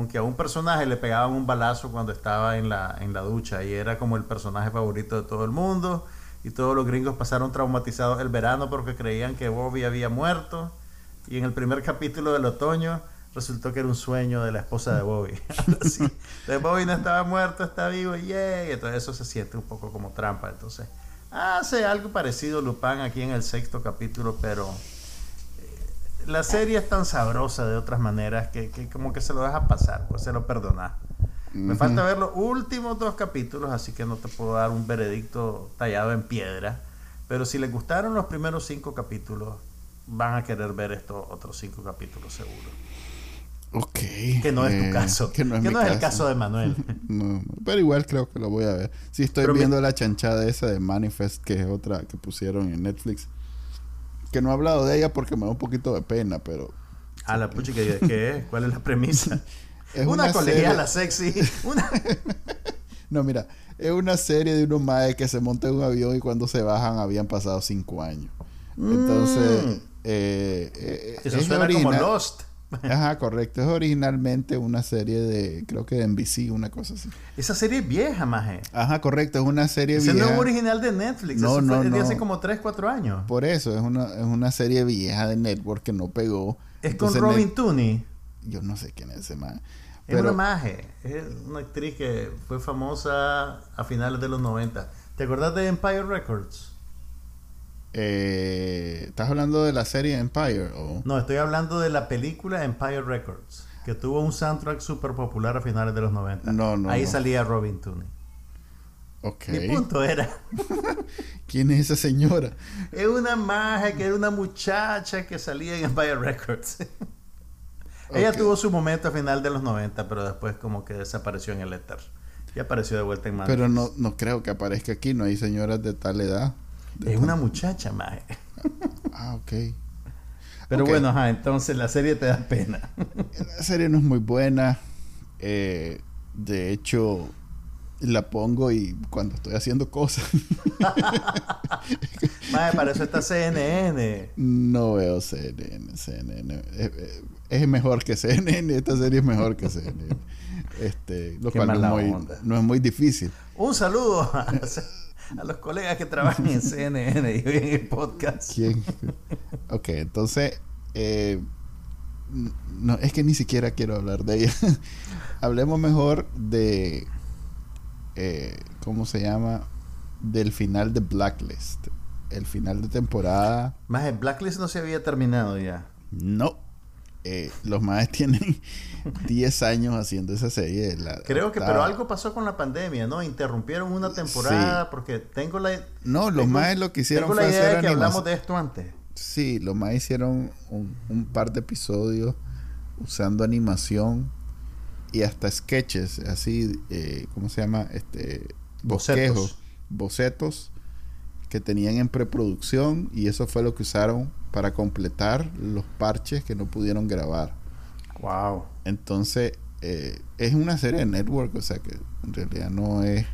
con que a un personaje le pegaban un balazo cuando estaba en la, en la ducha y era como el personaje favorito de todo el mundo y todos los gringos pasaron traumatizados el verano porque creían que Bobby había muerto y en el primer capítulo del otoño resultó que era un sueño de la esposa de Bobby. [laughs] de Bobby no estaba muerto, está vivo, y entonces eso se siente un poco como trampa. Entonces hace algo parecido Lupin aquí en el sexto capítulo, pero la serie es tan sabrosa de otras maneras que, como que se lo deja pasar, pues se lo perdona. Me falta ver los últimos dos capítulos, así que no te puedo dar un veredicto tallado en piedra. Pero si les gustaron los primeros cinco capítulos, van a querer ver estos otros cinco capítulos seguro. Ok. Que no es tu eh, caso. Que no es, el caso de Manuel. [laughs] pero igual creo que lo voy a ver. Si estoy viendo la chanchada esa de Manifest, que es otra que pusieron en Netflix que no he hablado de ella porque me da un poquito de pena, pero... Ah, la pucha, ¿qué, es? ¿Cuál es la premisa? [laughs] es una, una colegiala sexy. [laughs] no, mira, es una serie de unos maes que se montan en un avión y cuando se bajan habían pasado cinco años. Entonces, mm. eh, eh, Eso suena como Lost. Ajá, correcto. Es originalmente una serie de, creo que de NBC, una cosa así. Esa serie es vieja, maje. Ajá, correcto. Es una serie vieja. Ese no es original de Netflix. No, no, fue de hace como 3, 4 años. Por eso, es una, es una serie vieja de Network que no pegó. Es con Robin Tooney. Yo no sé quién es ese man. Es una maje. Es una actriz que fue famosa a finales de los 90. ¿Te acuerdas de Empire Records? Eh, ¿Estás hablando de la serie Empire? O? No, estoy hablando de la película Empire Records, que tuvo un soundtrack súper popular a finales de los 90. No, no. Ahí salía Robin Tooney. Ok. Mi punto era. [laughs] ¿Quién es esa señora? Es una magia que era una muchacha que salía en Empire Records. [laughs] Ella tuvo su momento a final de los 90, pero después como que desapareció en el éter. Y apareció de vuelta en Manchester. Pero no, no creo que aparezca aquí, no hay señoras de tal edad. Es una muchacha, mae. [laughs] Ah, ok. Pero bueno, ajá, entonces la serie te da pena. [laughs] la serie no es muy buena. Eh, de hecho, la pongo y cuando estoy haciendo cosas. [laughs] Mae, para eso está CNN. No veo CNN. CNN es, es mejor que CNN. Esta serie es mejor que CNN. Este, lo cual no es, muy, no es, muy, difícil. Un saludo a, los colegas que trabajan en CNN y en el podcast. ¿Quién? Ok, entonces, eh, no, es que ni siquiera quiero hablar de ella. [laughs] Hablemos mejor de, eh, ¿cómo se llama? Del final de Blacklist. El final de temporada. Más, el Blacklist no se había terminado ya. No. Eh, los más [laughs] tienen 10 años haciendo esa serie. Creo que, pero algo pasó con la pandemia, ¿no? Interrumpieron una temporada porque tengo la... No, los más lo que hicieron tengo la idea de que hablamos de esto antes. Sí, los más hicieron un, par de episodios usando animación y hasta sketches, así, eh, ¿cómo se llama? Este, bosquejos, bocetos que tenían en preproducción y eso fue lo que usaron para completar los parches que no pudieron grabar. Wow. Entonces, eh, es una serie de network, o sea que en realidad no es.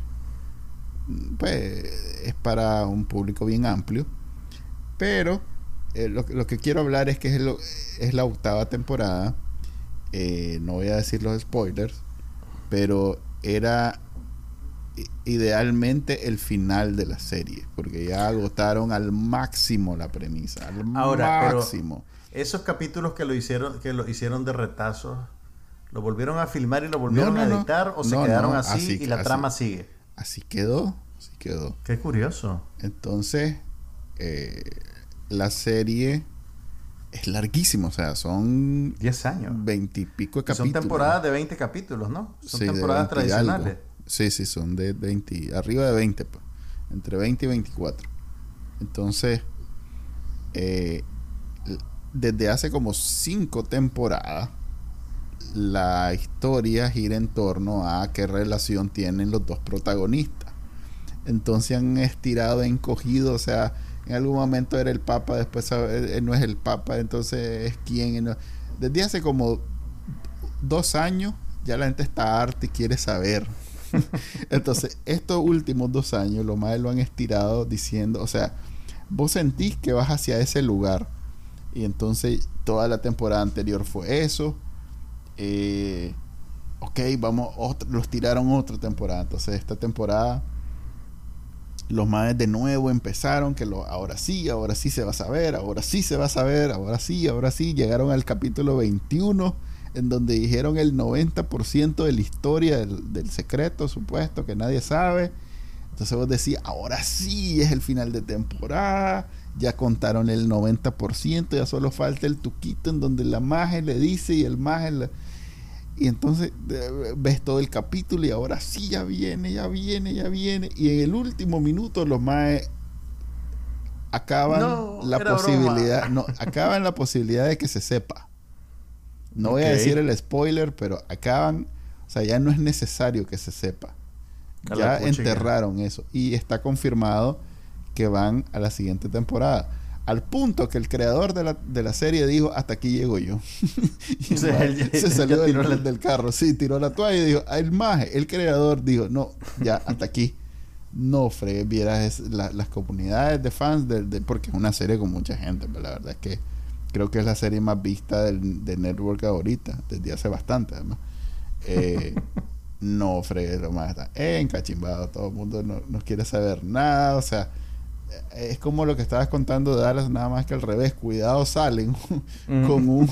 Pues es para un público bien amplio. Pero eh, lo, que quiero hablar es que es, es la octava temporada. Eh, no voy a decir los spoilers, pero era idealmente el final de la serie, porque ya agotaron al máximo la premisa, al Ahora, máximo. esos capítulos que lo hicieron, que lo hicieron de retazos, ¿lo volvieron a filmar y lo volvieron a editar o se quedaron así, y la trama sigue? Así quedó, así quedó. Qué curioso. Entonces, eh, la serie es larguísima, o sea, son 10 años. 20 y pico de capítulos. Son temporadas de 20 capítulos, ¿no? Son temporadas tradicionales. Sí, sí, son de 20, arriba de 20, pues, entre 20 y 24. Entonces, eh, desde hace como 5 temporadas, la historia gira en torno a qué relación tienen los dos protagonistas. Entonces han estirado, encogido, o sea, en algún momento era el Papa, después no es el Papa, entonces es quién. Desde hace como dos años ya la gente está harta y quiere saber [laughs] Entonces, estos últimos dos años, lo más lo han estirado diciendo, o sea, vos sentís que vas hacia ese lugar. Y entonces, toda la temporada anterior fue eso. Eh, ok, vamos, los tiraron otra temporada. Entonces, esta temporada, los más de nuevo empezaron, que lo, ahora sí, ahora sí se va a saber, ahora sí se va a saber, ahora sí, ahora sí. Llegaron al capítulo 21 en donde dijeron el 90% de la historia del, secreto supuesto que nadie sabe. Entonces vos decís, ahora sí es el final de temporada, ya contaron el 90%, ya solo falta el tuquito en donde la magia le dice y el magia Y entonces ves todo el capítulo y ahora sí ya viene, ya viene, ya viene. Y en el último minuto los maes acaban la posibilidad, no, [laughs] acaban la posibilidad de que se sepa. No voy a decir el spoiler, pero acaban, o sea, ya no es necesario que se sepa. ya enterraron eso y está confirmado que van a la siguiente temporada. Al punto que el creador de la, de la serie dijo, hasta aquí llego yo. [laughs] se salió del, del, carro, sí, tiró la toalla y dijo, el maje, el creador dijo, no, ya, hasta aquí. No, fregué, vieras las comunidades de fans, de, porque es una serie con mucha gente, pero la verdad es que creo que es la serie más vista del, de Network ahorita, desde hace bastante además. Eh, [laughs] no fregues lo más está encachimbado, todo el mundo no, no, quiere saber nada, o sea, eh, es como lo que estabas contando de Dallas, nada más que al revés, cuidado salen [laughs] con un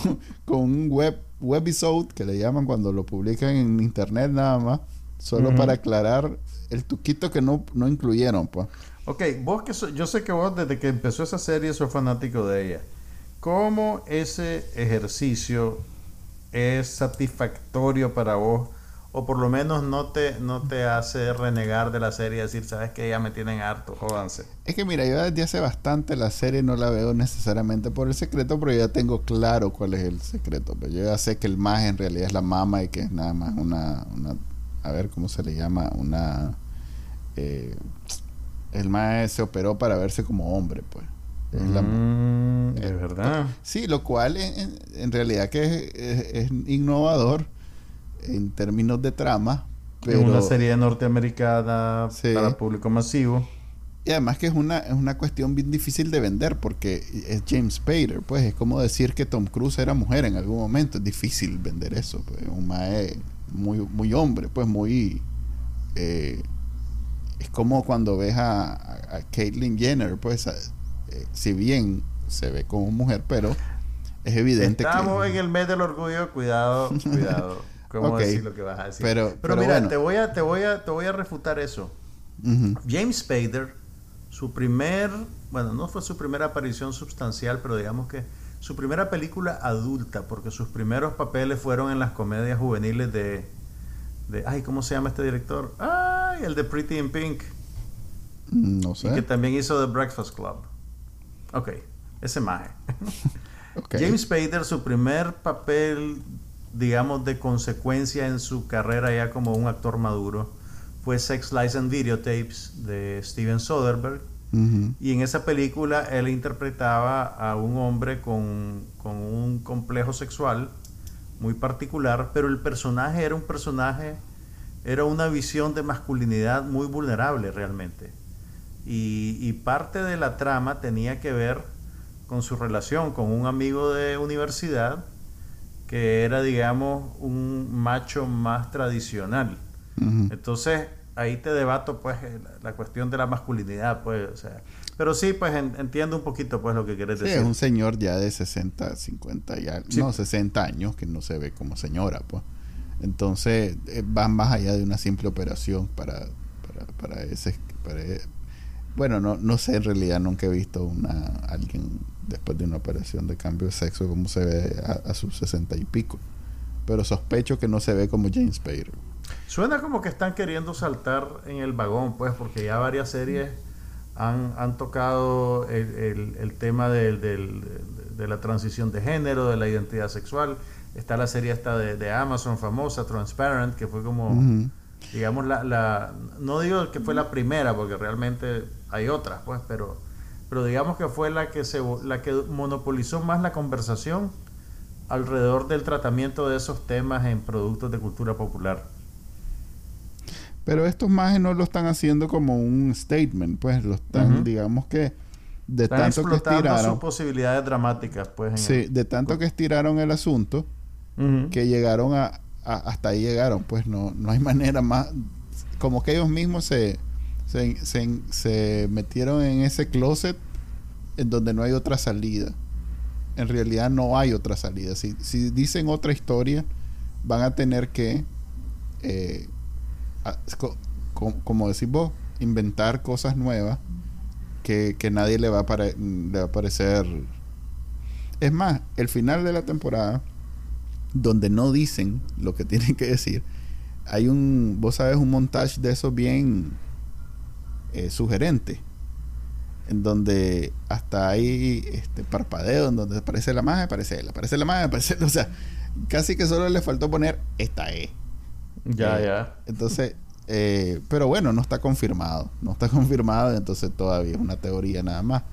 con un web webisode que le llaman cuando lo publican en internet nada más, solo para aclarar el tuquito que no, no incluyeron, pues. Ok, vos que yo sé que vos desde que empezó esa serie sos fanático de ella. ¿Cómo ese ejercicio es satisfactorio para vos? O por lo menos no te, no te hace renegar de la serie y decir, sabes que ya me tienen harto, jódanse. Es que mira, yo desde hace bastante la serie no la veo necesariamente por el secreto, pero ya tengo claro cuál es el secreto. Pero pues yo ya sé que el más en realidad es la mama y que es nada más una, una a ver cómo se le llama, una... Eh, el más se operó para verse como hombre, pues. Es mm, de verdad. Sí, lo cual en, realidad que es, innovador en términos de trama. Pero, una serie norteamericana para público masivo. Y además que es una, es una cuestión bien difícil de vender porque es James Spader, pues es como decir que Tom Cruise era mujer en algún momento, es difícil vender eso, pues un mae muy, muy hombre, pues muy... Eh, es como cuando ves a, a, Caitlyn Jenner, pues eh, si bien se ve como mujer, pero es evidente que... Estamos en el mes del orgullo, cuidado, [laughs] cuidado. ¿Cómo decir lo que vas a decir? Pero, pero, mira, te, voy a, te, voy a, te voy a refutar eso. James Spader su primer, bueno, no fue su primera aparición sustancial, pero digamos que su primera película adulta, porque sus primeros papeles fueron en las comedias juveniles de, de ay, ¿cómo se llama este director? Ay, el de Pretty in Pink. No sé. Y que también hizo The Breakfast Club. Ok, ese maje. [laughs] James Spader, su primer papel, digamos, de consecuencia en su carrera ya como un actor maduro, fue Sex, Lies and Videotapes de Steven Soderbergh. Y en esa película él interpretaba a un hombre con, con, un complejo sexual muy particular, pero el personaje era un personaje, era una visión de masculinidad muy vulnerable realmente. Y, y parte de la trama tenía que ver con su relación con un amigo de universidad que era, digamos, un macho más tradicional. Entonces, ahí te debato, pues, eh, la, cuestión de la masculinidad, pues, o sea. Pero sí, pues, entiendo un poquito, pues, lo que quieres decir. es un señor ya de 60, 50, ya, no, 60 años, que no se ve como señora, pues. Entonces, eh, va más allá de una simple operación para, para, para ese... Para, bueno, no, no sé, en realidad nunca he visto una alguien después de una operación de cambio de sexo como se ve a, a sus 60 y pico. Pero sospecho que no se ve como James Spader. Suena como que están queriendo saltar en el vagón, pues, porque ya varias series han, han tocado el, el, tema del, de la transición de género, de la identidad sexual. Está la serie esta de, de Amazon famosa, Transparent, que fue como, digamos, la, la, no digo que fue la primera, porque realmente hay otras, pues, pero, pero digamos que fue la que, se, la que monopolizó más la conversación alrededor del tratamiento de esos temas en productos de cultura popular. Pero estos mages no lo están haciendo como un statement, pues lo están, digamos que de tanto que estiraron sus posibilidades dramáticas, pues. sí, de tanto que estiraron el asunto, que llegaron a, hasta ahí llegaron, pues no, no hay [laughs] manera más, como que ellos mismos se, se, se, metieron en ese closet en donde no hay otra salida. En realidad no hay otra salida. Si, si dicen otra historia, van a tener que eh, como decís vos, inventar cosas nuevas que, nadie le va, a le va a parecer. Es más, el final de la temporada, donde no dicen lo que [laughs] tienen que decir, hay un, vos sabes, un montaje de eso bien eh, sugerente. En donde hasta hay este parpadeo, en donde aparece la magia, aparece él, aparece la magia, aparece O sea, casi que solo le faltó poner esta E. Ya, ya. Entonces, eh, pero bueno, no está confirmado. No está [laughs] confirmado, entonces todavía es una teoría nada más.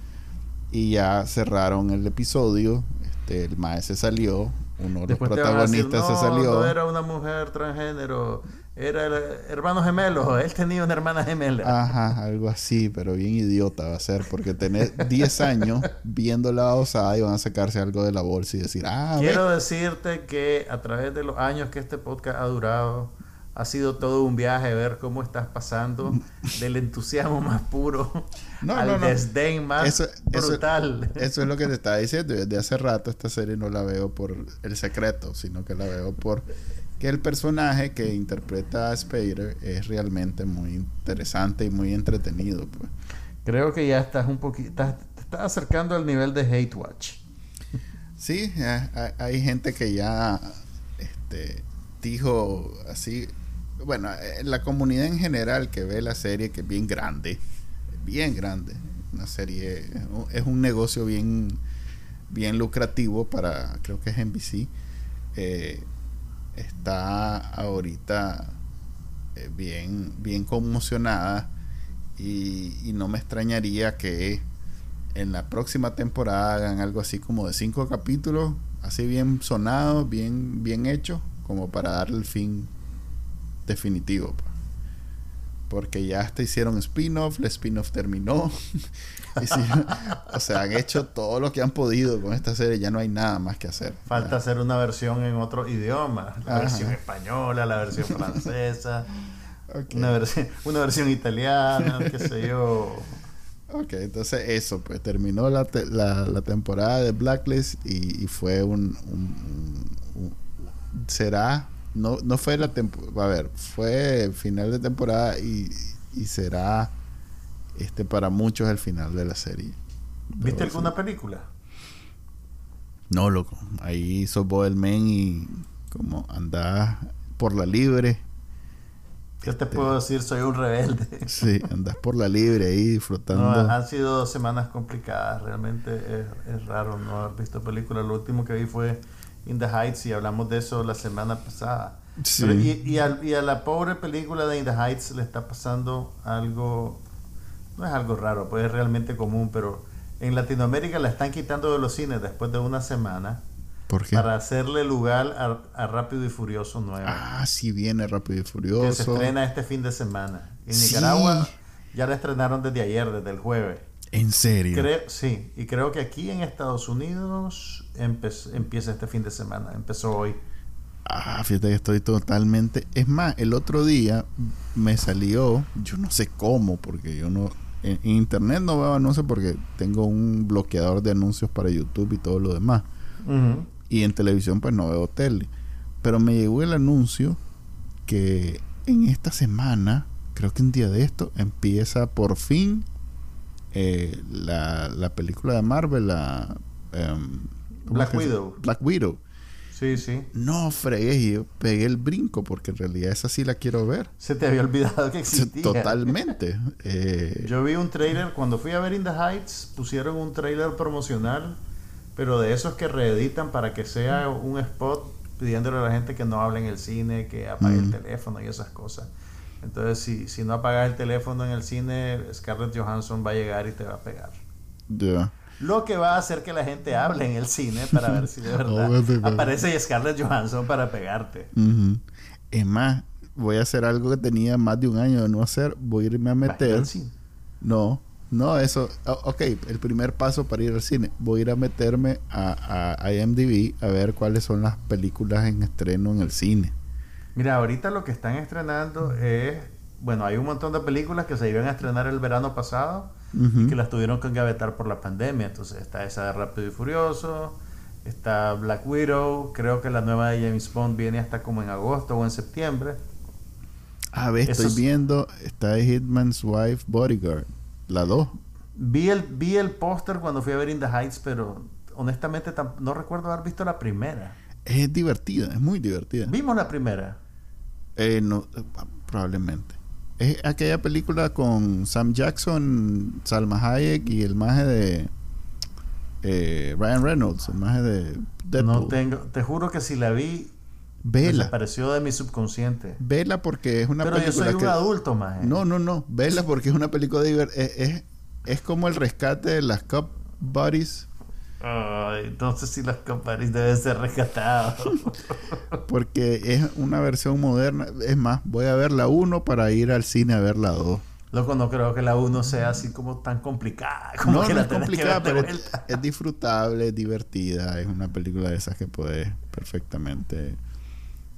Y ya cerraron el episodio. Este, el maestro se salió. Uno de los protagonistas se salió. No era una mujer transgénero. Era el hermano gemelo. Él tenía una hermana gemela. Ajá, algo así, pero bien idiota va a ser. Porque tener 10 años viendo la osada y van a sacarse algo de la bolsa y decir, ah, Quiero decirte que a través de los años que este podcast ha durado ha sido todo un viaje ver cómo estás pasando [laughs] del entusiasmo más puro al desdén más brutal. Eso, es lo que te estaba diciendo. Desde hace rato esta serie no la veo por el secreto, sino que la veo por que el personaje que interpreta a Spader es realmente muy interesante y muy entretenido. Pues. Creo que ya estás un poquito, te estás acercando al nivel de Hate Watch. Sí, hay gente que ya este, dijo así, bueno, eh, la comunidad en general que ve la serie, que es bien grande, bien grande, una serie, es un negocio bien, bien lucrativo para, creo que es NBC, eh, está ahorita eh, bien, bien conmocionada y, no me extrañaría que en la próxima temporada hagan algo así como de cinco capítulos, así bien sonados, bien, bien hechos, como para darle el fin definitivo. porque ya hasta hicieron spin-off, el spin-off terminó. [laughs] o sea, han hecho todo lo que han podido con esta serie, ya no hay nada más que hacer. Falta hacer una versión en otro idioma, la versión española, la versión [laughs] francesa, una, versión, una versión italiana, [laughs] qué sé yo. Ok, entonces eso, pues terminó la, la, temporada de Blacklist y, fue un, será no, no fue la temporada, a ver, fue final de temporada y, y, será este para muchos el final de la serie. ¿Viste alguna película? No, loco. Ahí hizo Men y como andás por la libre. ¿Qué te puedo decir? Soy un rebelde. [laughs] Sí, andás por la libre ahí disfrutando. han sido dos semanas complicadas. Realmente es, es raro no haber visto películas. Lo último que vi fue In the Heights y hablamos de eso la semana pasada. y, y, a, y, a, la pobre película de In the Heights le está pasando algo, no es algo raro, pues es realmente común, pero en Latinoamérica la están quitando de los cines después de una semana. ¿Por qué? Para hacerle lugar a, Rápido y Furioso 9. Ah, sí viene Rápido y Furioso. Que se estrena este fin de semana. En Nicaragua ya la estrenaron desde ayer, desde el jueves. ¿En serio? Creo, sí, y creo que aquí en Estados Unidos empieza este fin de semana, empezó hoy. Ah, fíjate que estoy totalmente... Es más, el otro día me salió, yo no sé cómo, porque yo no... En, internet no veo anuncios porque tengo un bloqueador de anuncios para YouTube y todo lo demás. Y en televisión pues no veo tele. Pero me llegó el anuncio que en esta semana, creo que un día de esto, empieza por fin eh, la, la, película de Marvel, la... Em, Black Widow. Black Widow. Sí, sí. No fregué, yo pegué el brinco porque en realidad esa sí la quiero ver. Se te había olvidado que existía. Totalmente. [laughs] Eh, yo vi un trailer, cuando fui a ver In the Heights, pusieron un trailer promocional, pero de esos que reeditan para que sea un spot pidiéndole a la gente que no hable en el cine, que apague el teléfono y esas cosas. Entonces, si, si no apagas el teléfono en el cine, Scarlett Johansson va a llegar y te va a pegar. Ya. Lo que va a hacer que la gente hable en el cine para ver si de [laughs] verdad aparece Scarlett Johansson para pegarte. Es más, voy a hacer algo que tenía más de un año de no hacer. Voy a irme a meter. No, no, eso. Ok, el primer paso para ir al cine. Voy a ir a meterme a, a IMDb a ver cuáles son las películas en estreno en el cine. Mira, ahorita lo que están estrenando es, bueno, hay un montón de películas que se iban a estrenar el verano pasado y que las tuvieron que engavetar por la pandemia. Entonces está esa de Rápido y Furioso, está Black Widow, creo que la nueva de James Bond viene hasta como en agosto o en septiembre. A ver, estoy viendo, está Hitman's Wife Bodyguard, la 2. Vi el, vi el póster cuando fui a ver In the Heights, pero honestamente no recuerdo haber visto la primera. Es divertida, es muy divertida. ¿Vimos la primera? Eh, no, probablemente. Es aquella película con Sam Jackson, Salma Hayek y el maje de eh, Ryan Reynolds, el maje de Deadpool. No tengo, te juro que si la vi, Vela. Desapareció de mi subconsciente. Vela porque es una película. Pero yo soy un adulto, maje. No, no, no. Vela porque es una película de. Es, es, es como el rescate de las Cup Buddies entonces si los comparis deben ser rescatados. [laughs] Porque es una versión moderna. Es más, voy a ver la 1 para ir al cine a ver la 2. Loco, no creo que la 1 sea así como tan complicada. Como no, que no es complicada, pero es, disfrutable, es divertida. Es una película de esas que puedes perfectamente.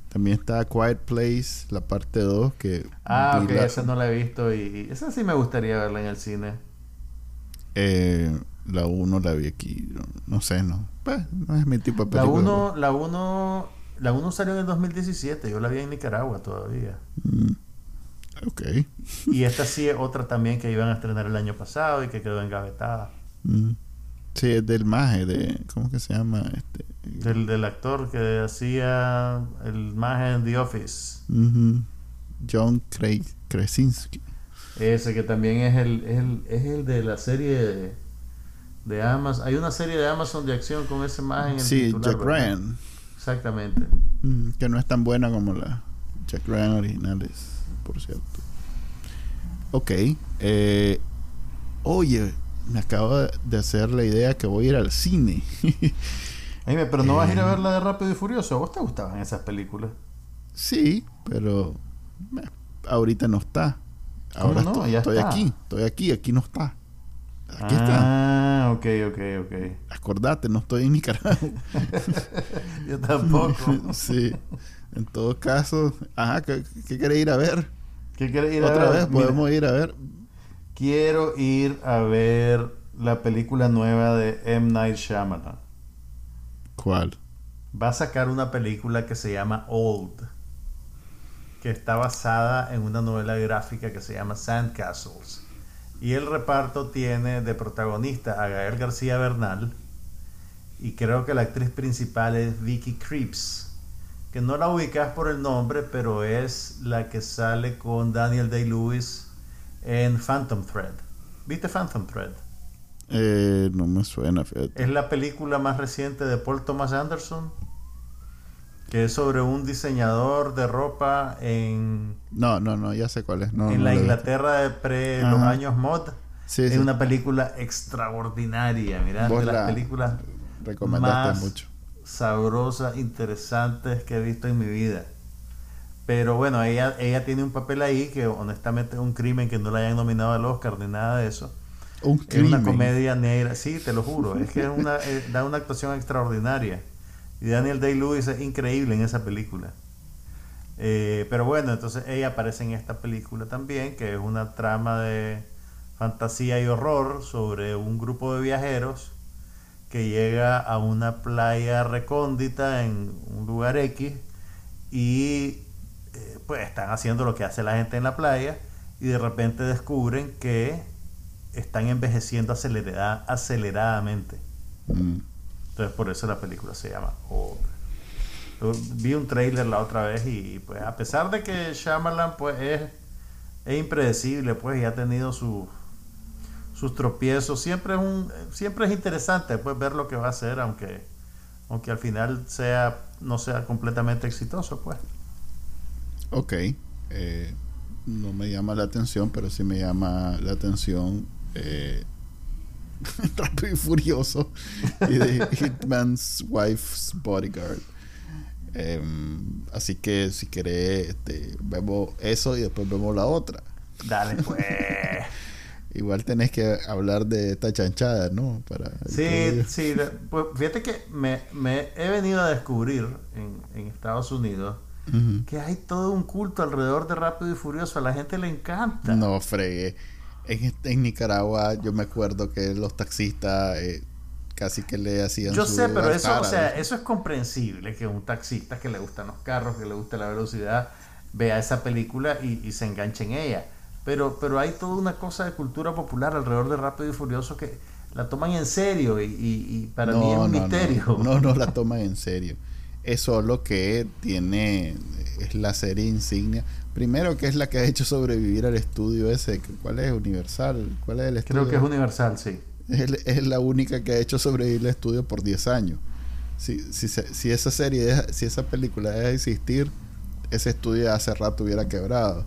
También está Quiet Place, la parte 2, que... Ah, ok, esa no la he visto y, esa sí me gustaría verla en el cine. Eh, la 1 la vi aquí. No, sé, no. Pues, no es mi tipo de película. La 1 la 1 salió en el 2017. Yo la vi en Nicaragua todavía. Mm, ok. y esta sí es otra también que iban a estrenar el año pasado y que quedó engavetada. Mm. Sí, es del maje, de... ¿Cómo que se llama? Este? Del, del actor que hacía el maje en The Office. John Krasinski. Ese que también es el, es el, es el de la serie de Amazon. Hay una serie de Amazon de acción con ese más en el Sí, Jack Ryan. Exactamente. Mm, que no es tan buena como la Jack Ryan originales, por cierto. Ok. Eh, oye, me acabo de hacer la idea que voy a ir al cine. [laughs] pero no vas a ir a ver la de Rápido y Furioso. vos te gustaban esas películas? Sí, pero eh, ahorita no está. Ahora no? ya estoy aquí, estoy aquí, aquí no está. Aquí está. Ah, ok, ok, ok. Acordate, no estoy en Nicaragua. [laughs] Yo tampoco. [laughs] sí. En todo caso, ajá, ¿qué, qué ir a ver? ¿Qué querés ir a ver? Otra vez, podemos ir a ver. Quiero ir a ver la película nueva de M. Night Shyamalan. ¿Cuál? Va a sacar una película que se llama Old, que está basada en una novela gráfica que se llama Sandcastles. Y el reparto tiene de protagonista a Gael García Bernal y creo que la actriz principal es Vicky Creeps que no la ubicas por el nombre, pero es la que sale con Daniel Day-Lewis en Phantom Thread. ¿Viste Phantom Thread? Eh, no me suena, fíjate. Es la película más reciente de Paul Thomas Anderson, que es sobre un diseñador de ropa en... No, no, no, ya sé cuál es. en la Inglaterra de pre los años mod. es una película extraordinaria, mira, de las películas recomendaste mucho sabrosas, interesantes que he visto en mi vida. Pero bueno, ella, ella tiene un papel ahí que honestamente es un crimen que no la hayan nominado al Oscar ni nada de eso. Un es una comedia negra, sí, te lo juro. Es que es una, [laughs] eh, da una actuación extraordinaria. Y Daniel Day-Lewis es increíble en esa película. Eh, pero bueno, entonces ella aparece en esta película también, que es una trama de fantasía y horror sobre un grupo de viajeros que llega a una playa recóndita en un lugar X y eh, pues están haciendo lo que hace la gente en la playa y de repente descubren que están envejeciendo aceleradamente. Mm. Entonces por eso la película se llama Vi un trailer la otra vez y pues a pesar de que Shyamalan pues es, es impredecible pues y ha tenido su sus tropiezos. Siempre es, un, siempre es interesante pues, ver lo que va a hacer, aunque, aunque al final sea, no sea completamente exitoso. pues Ok. Eh, no me llama la atención, pero sí me llama la atención eh, [laughs] Rápido y Furioso y de Hitman's Wife's Bodyguard. Em, así que si querés, este, vemos eso y después vemos la otra. Dale, pues. [laughs] Igual tenés que hablar de esta chanchada, ¿no? Para sí, sí. Pues fíjate que me, he venido a descubrir en, Estados Unidos que hay todo un culto alrededor de Rápido y Furioso. A la gente le encanta. No, fregue. En, en Nicaragua yo me acuerdo que los taxistas eh, casi que le hacían... Yo sé, pero eso, o sea, eso es comprensible que un taxista que le gustan los carros, que le gusta la velocidad, vea esa película y, y se enganche en ella pero, pero hay toda una cosa de cultura popular alrededor de Rápido y Furioso que la toman en serio y, para mí es un misterio. No, no, la [laughs] toman en serio. Es solo que tiene, es la serie insignia. Primero que es la que ha hecho sobrevivir al estudio ese. ¿Cuál es? Universal. ¿Cuál es el estudio? Creo que es Universal, sí. Es, la única que ha hecho sobrevivir el estudio por 10 años. Si, si, si esa serie, si esa película deja de existir, ese estudio hace rato hubiera quebrado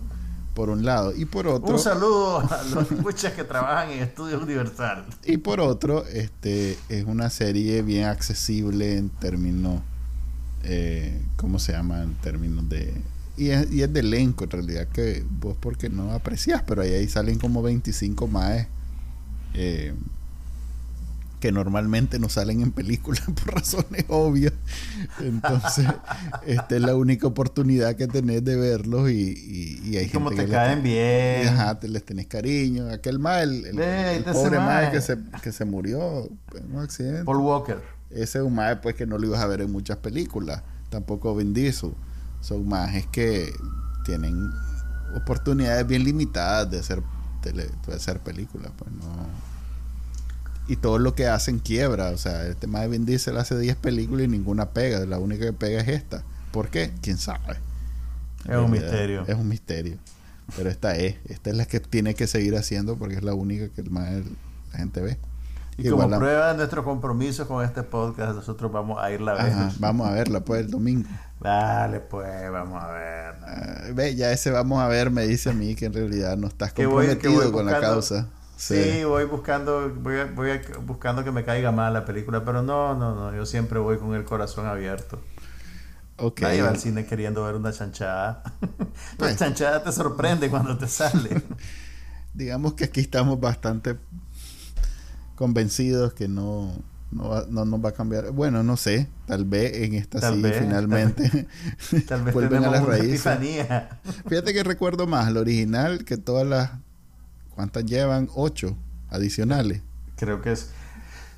por un lado. Y por otro. Un saludo a los muchachos que trabajan en Estudios Universal. Y por otro, este es una serie bien accesible en términos. Eh, ¿Cómo se llama? En términos de. Y es, y es de elenco, en realidad, que vos porque no aprecias, pero ahí, ahí salen como 25 más. Eh, que normalmente no salen en películas [laughs] por razones obvias. Entonces, [laughs] esta es la única oportunidad que tenés de verlos y, y, hay Como te caen bien. Ajá, te les tenés cariño. Aquel mal, el, pobre mae que se, que se murió en un accidente. Paul Walker. Ese es un pues que no lo ibas a ver en muchas películas. Tampoco Vin Diesel. Son majes que tienen oportunidades bien limitadas de hacer, de hacer películas. Pues no y todo lo que hacen quiebra. O sea, el tema de Vin Diesel hace 10 películas y ninguna pega. La única que pega es esta. ¿Por qué? ¿Quién sabe? Es un misterio. Es un misterio. Pero esta es. Esta es la que tiene que seguir haciendo porque es la única que más la gente ve. Y como prueba de nuestro compromiso con este podcast, nosotros vamos a irla a ver. vamos a verla pues el domingo. Dale, pues, vamos a ver. Ah, ve, ya ese vamos a ver me dice a mí que en realidad no estás comprometido con la causa. Sí. voy buscando, voy, voy buscando que me caiga mal la película, pero no, no, no, yo siempre voy con el corazón abierto. Okay. Nadie va al cine queriendo ver una chanchada. [laughs] La pues. chanchada te sorprende cuando te sale. [laughs] Digamos que aquí estamos bastante convencidos que no, no, no, nos va a cambiar. Bueno, no sé. Tal vez en esta sí finalmente [laughs] tal vez, vuelven a las raíces. Fíjate que recuerdo más el original que todas las. ¿Cuántas llevan? Ocho adicionales. Creo que es.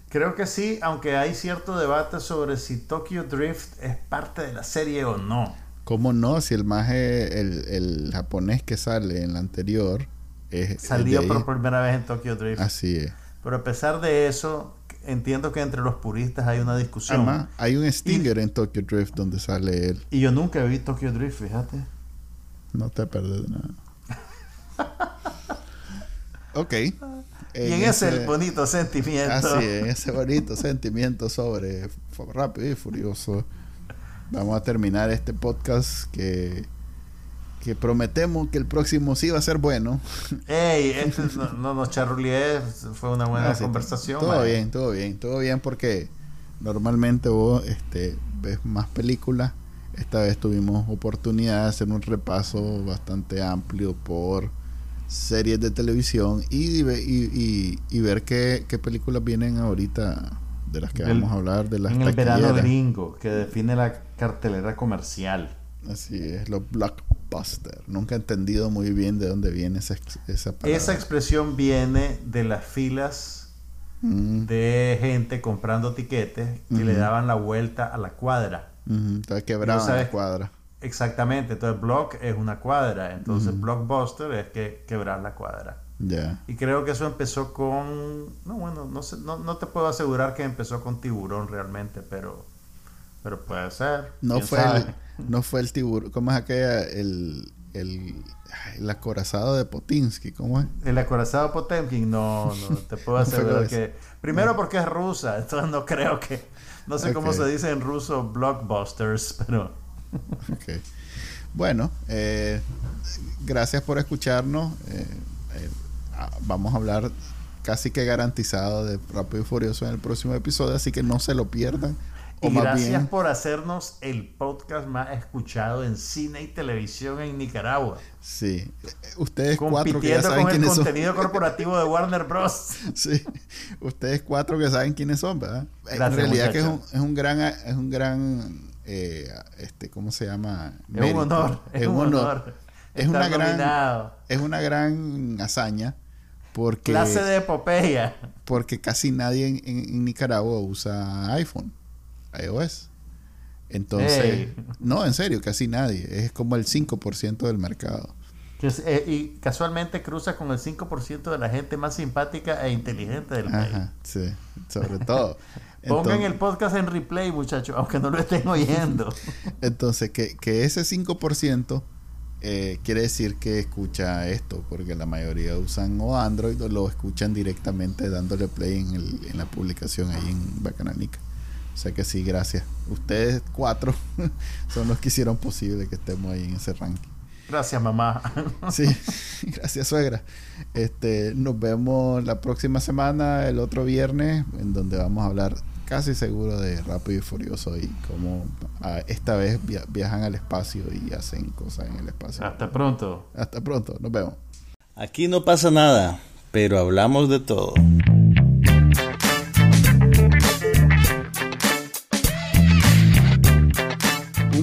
Creo que sí, aunque hay cierto debate sobre si Tokyo Drift es parte de la serie o no. ¿Cómo no? Si el más el, el japonés que sale en la anterior es salió por primera vez en Tokyo Drift. Así es. Pero a pesar de eso, entiendo que entre los puristas hay una discusión. Además, hay un Stinger en Tokyo Drift donde sale él. Y yo nunca vi Tokyo Drift, fíjate. No te perdés nada. [laughs] ok. y en ese, bonito sentimiento. Así, en ese bonito sentimiento sobre Rápido y Furioso. Vamos a terminar este podcast que que prometemos que el próximo sí va a ser bueno. Ey, este no, nos fue una buena ah, conversación. Todo bien, todo bien, todo bien porque normalmente vos este, ves más películas. Esta vez tuvimos oportunidad de hacer un repaso bastante amplio por series de televisión y, y, y, ver qué, qué, películas vienen ahorita de las que vamos a hablar. De las en el verano gringo, que define la cartelera comercial. Así es, los blockbuster. Nunca he entendido muy bien de dónde viene esa, esa palabra. Esa expresión viene de las filas mm. de gente comprando tiquetes que le daban la vuelta a la cuadra. Entonces quebraban la cuadra. Exactamente, entonces block es una cuadra, entonces blockbuster es que quebrar la cuadra. Ya. Y creo que eso empezó con, no bueno, no, sé, no, no te puedo asegurar que empezó con tiburón realmente, pero pero puede ser. No fue el, no fue el tiburón. ¿Cómo es aquella? El, el, el acorazado de Potinsky, ¿cómo es? El acorazado de Potemkin, no, no, te puedo [laughs] asegurar que... Primero porque es rusa, entonces no creo que... No sé cómo se dice en ruso blockbusters, pero... ok. Bueno, eh, gracias por escucharnos. Eh, eh, ah, vamos a hablar casi que garantizado de Rápido y Furioso en el próximo episodio, así que no se lo pierdan. Y gracias por hacernos el podcast más escuchado en cine y televisión en Nicaragua. Sí. Ustedes cuatro que ya saben con el contenido [laughs] corporativo de Warner Bros. Sí. Ustedes cuatro que saben quiénes son, ¿verdad? en realidad que es un, es un gran es un gran eh, este ¿cómo se llama? Es un honor. Es, un honor. Es una gran es una gran hazaña porque clase de epopeya. Porque casi nadie en Nicaragua usa iPhone iOS. Entonces, no, en serio, casi nadie. Es como el 5% del mercado. Eh, y casualmente cruza con el 5% de la gente más simpática e inteligente del Ajá, Sí, sobre todo. [laughs] Pongan el podcast en replay, muchachos, aunque no lo estén oyendo. [laughs] Entonces, que, que ese 5% eh, quiere decir que escucha esto, porque la mayoría usan o Android o lo escuchan directamente dándole play en, el, en la publicación ahí en Bacananica. O sea que sí, gracias. Ustedes cuatro [laughs] son los que hicieron posible que estemos ahí en ese ranking. Gracias, mamá. [laughs] sí, [laughs] gracias, suegra. Este, nos vemos la próxima semana, el otro viernes, en donde vamos a hablar casi seguro de Rápido y Furioso y cómo ah, esta vez viajan al espacio y hacen cosas en el espacio. Hasta pronto. Hasta pronto, nos vemos. Aquí no pasa nada, pero hablamos de todo.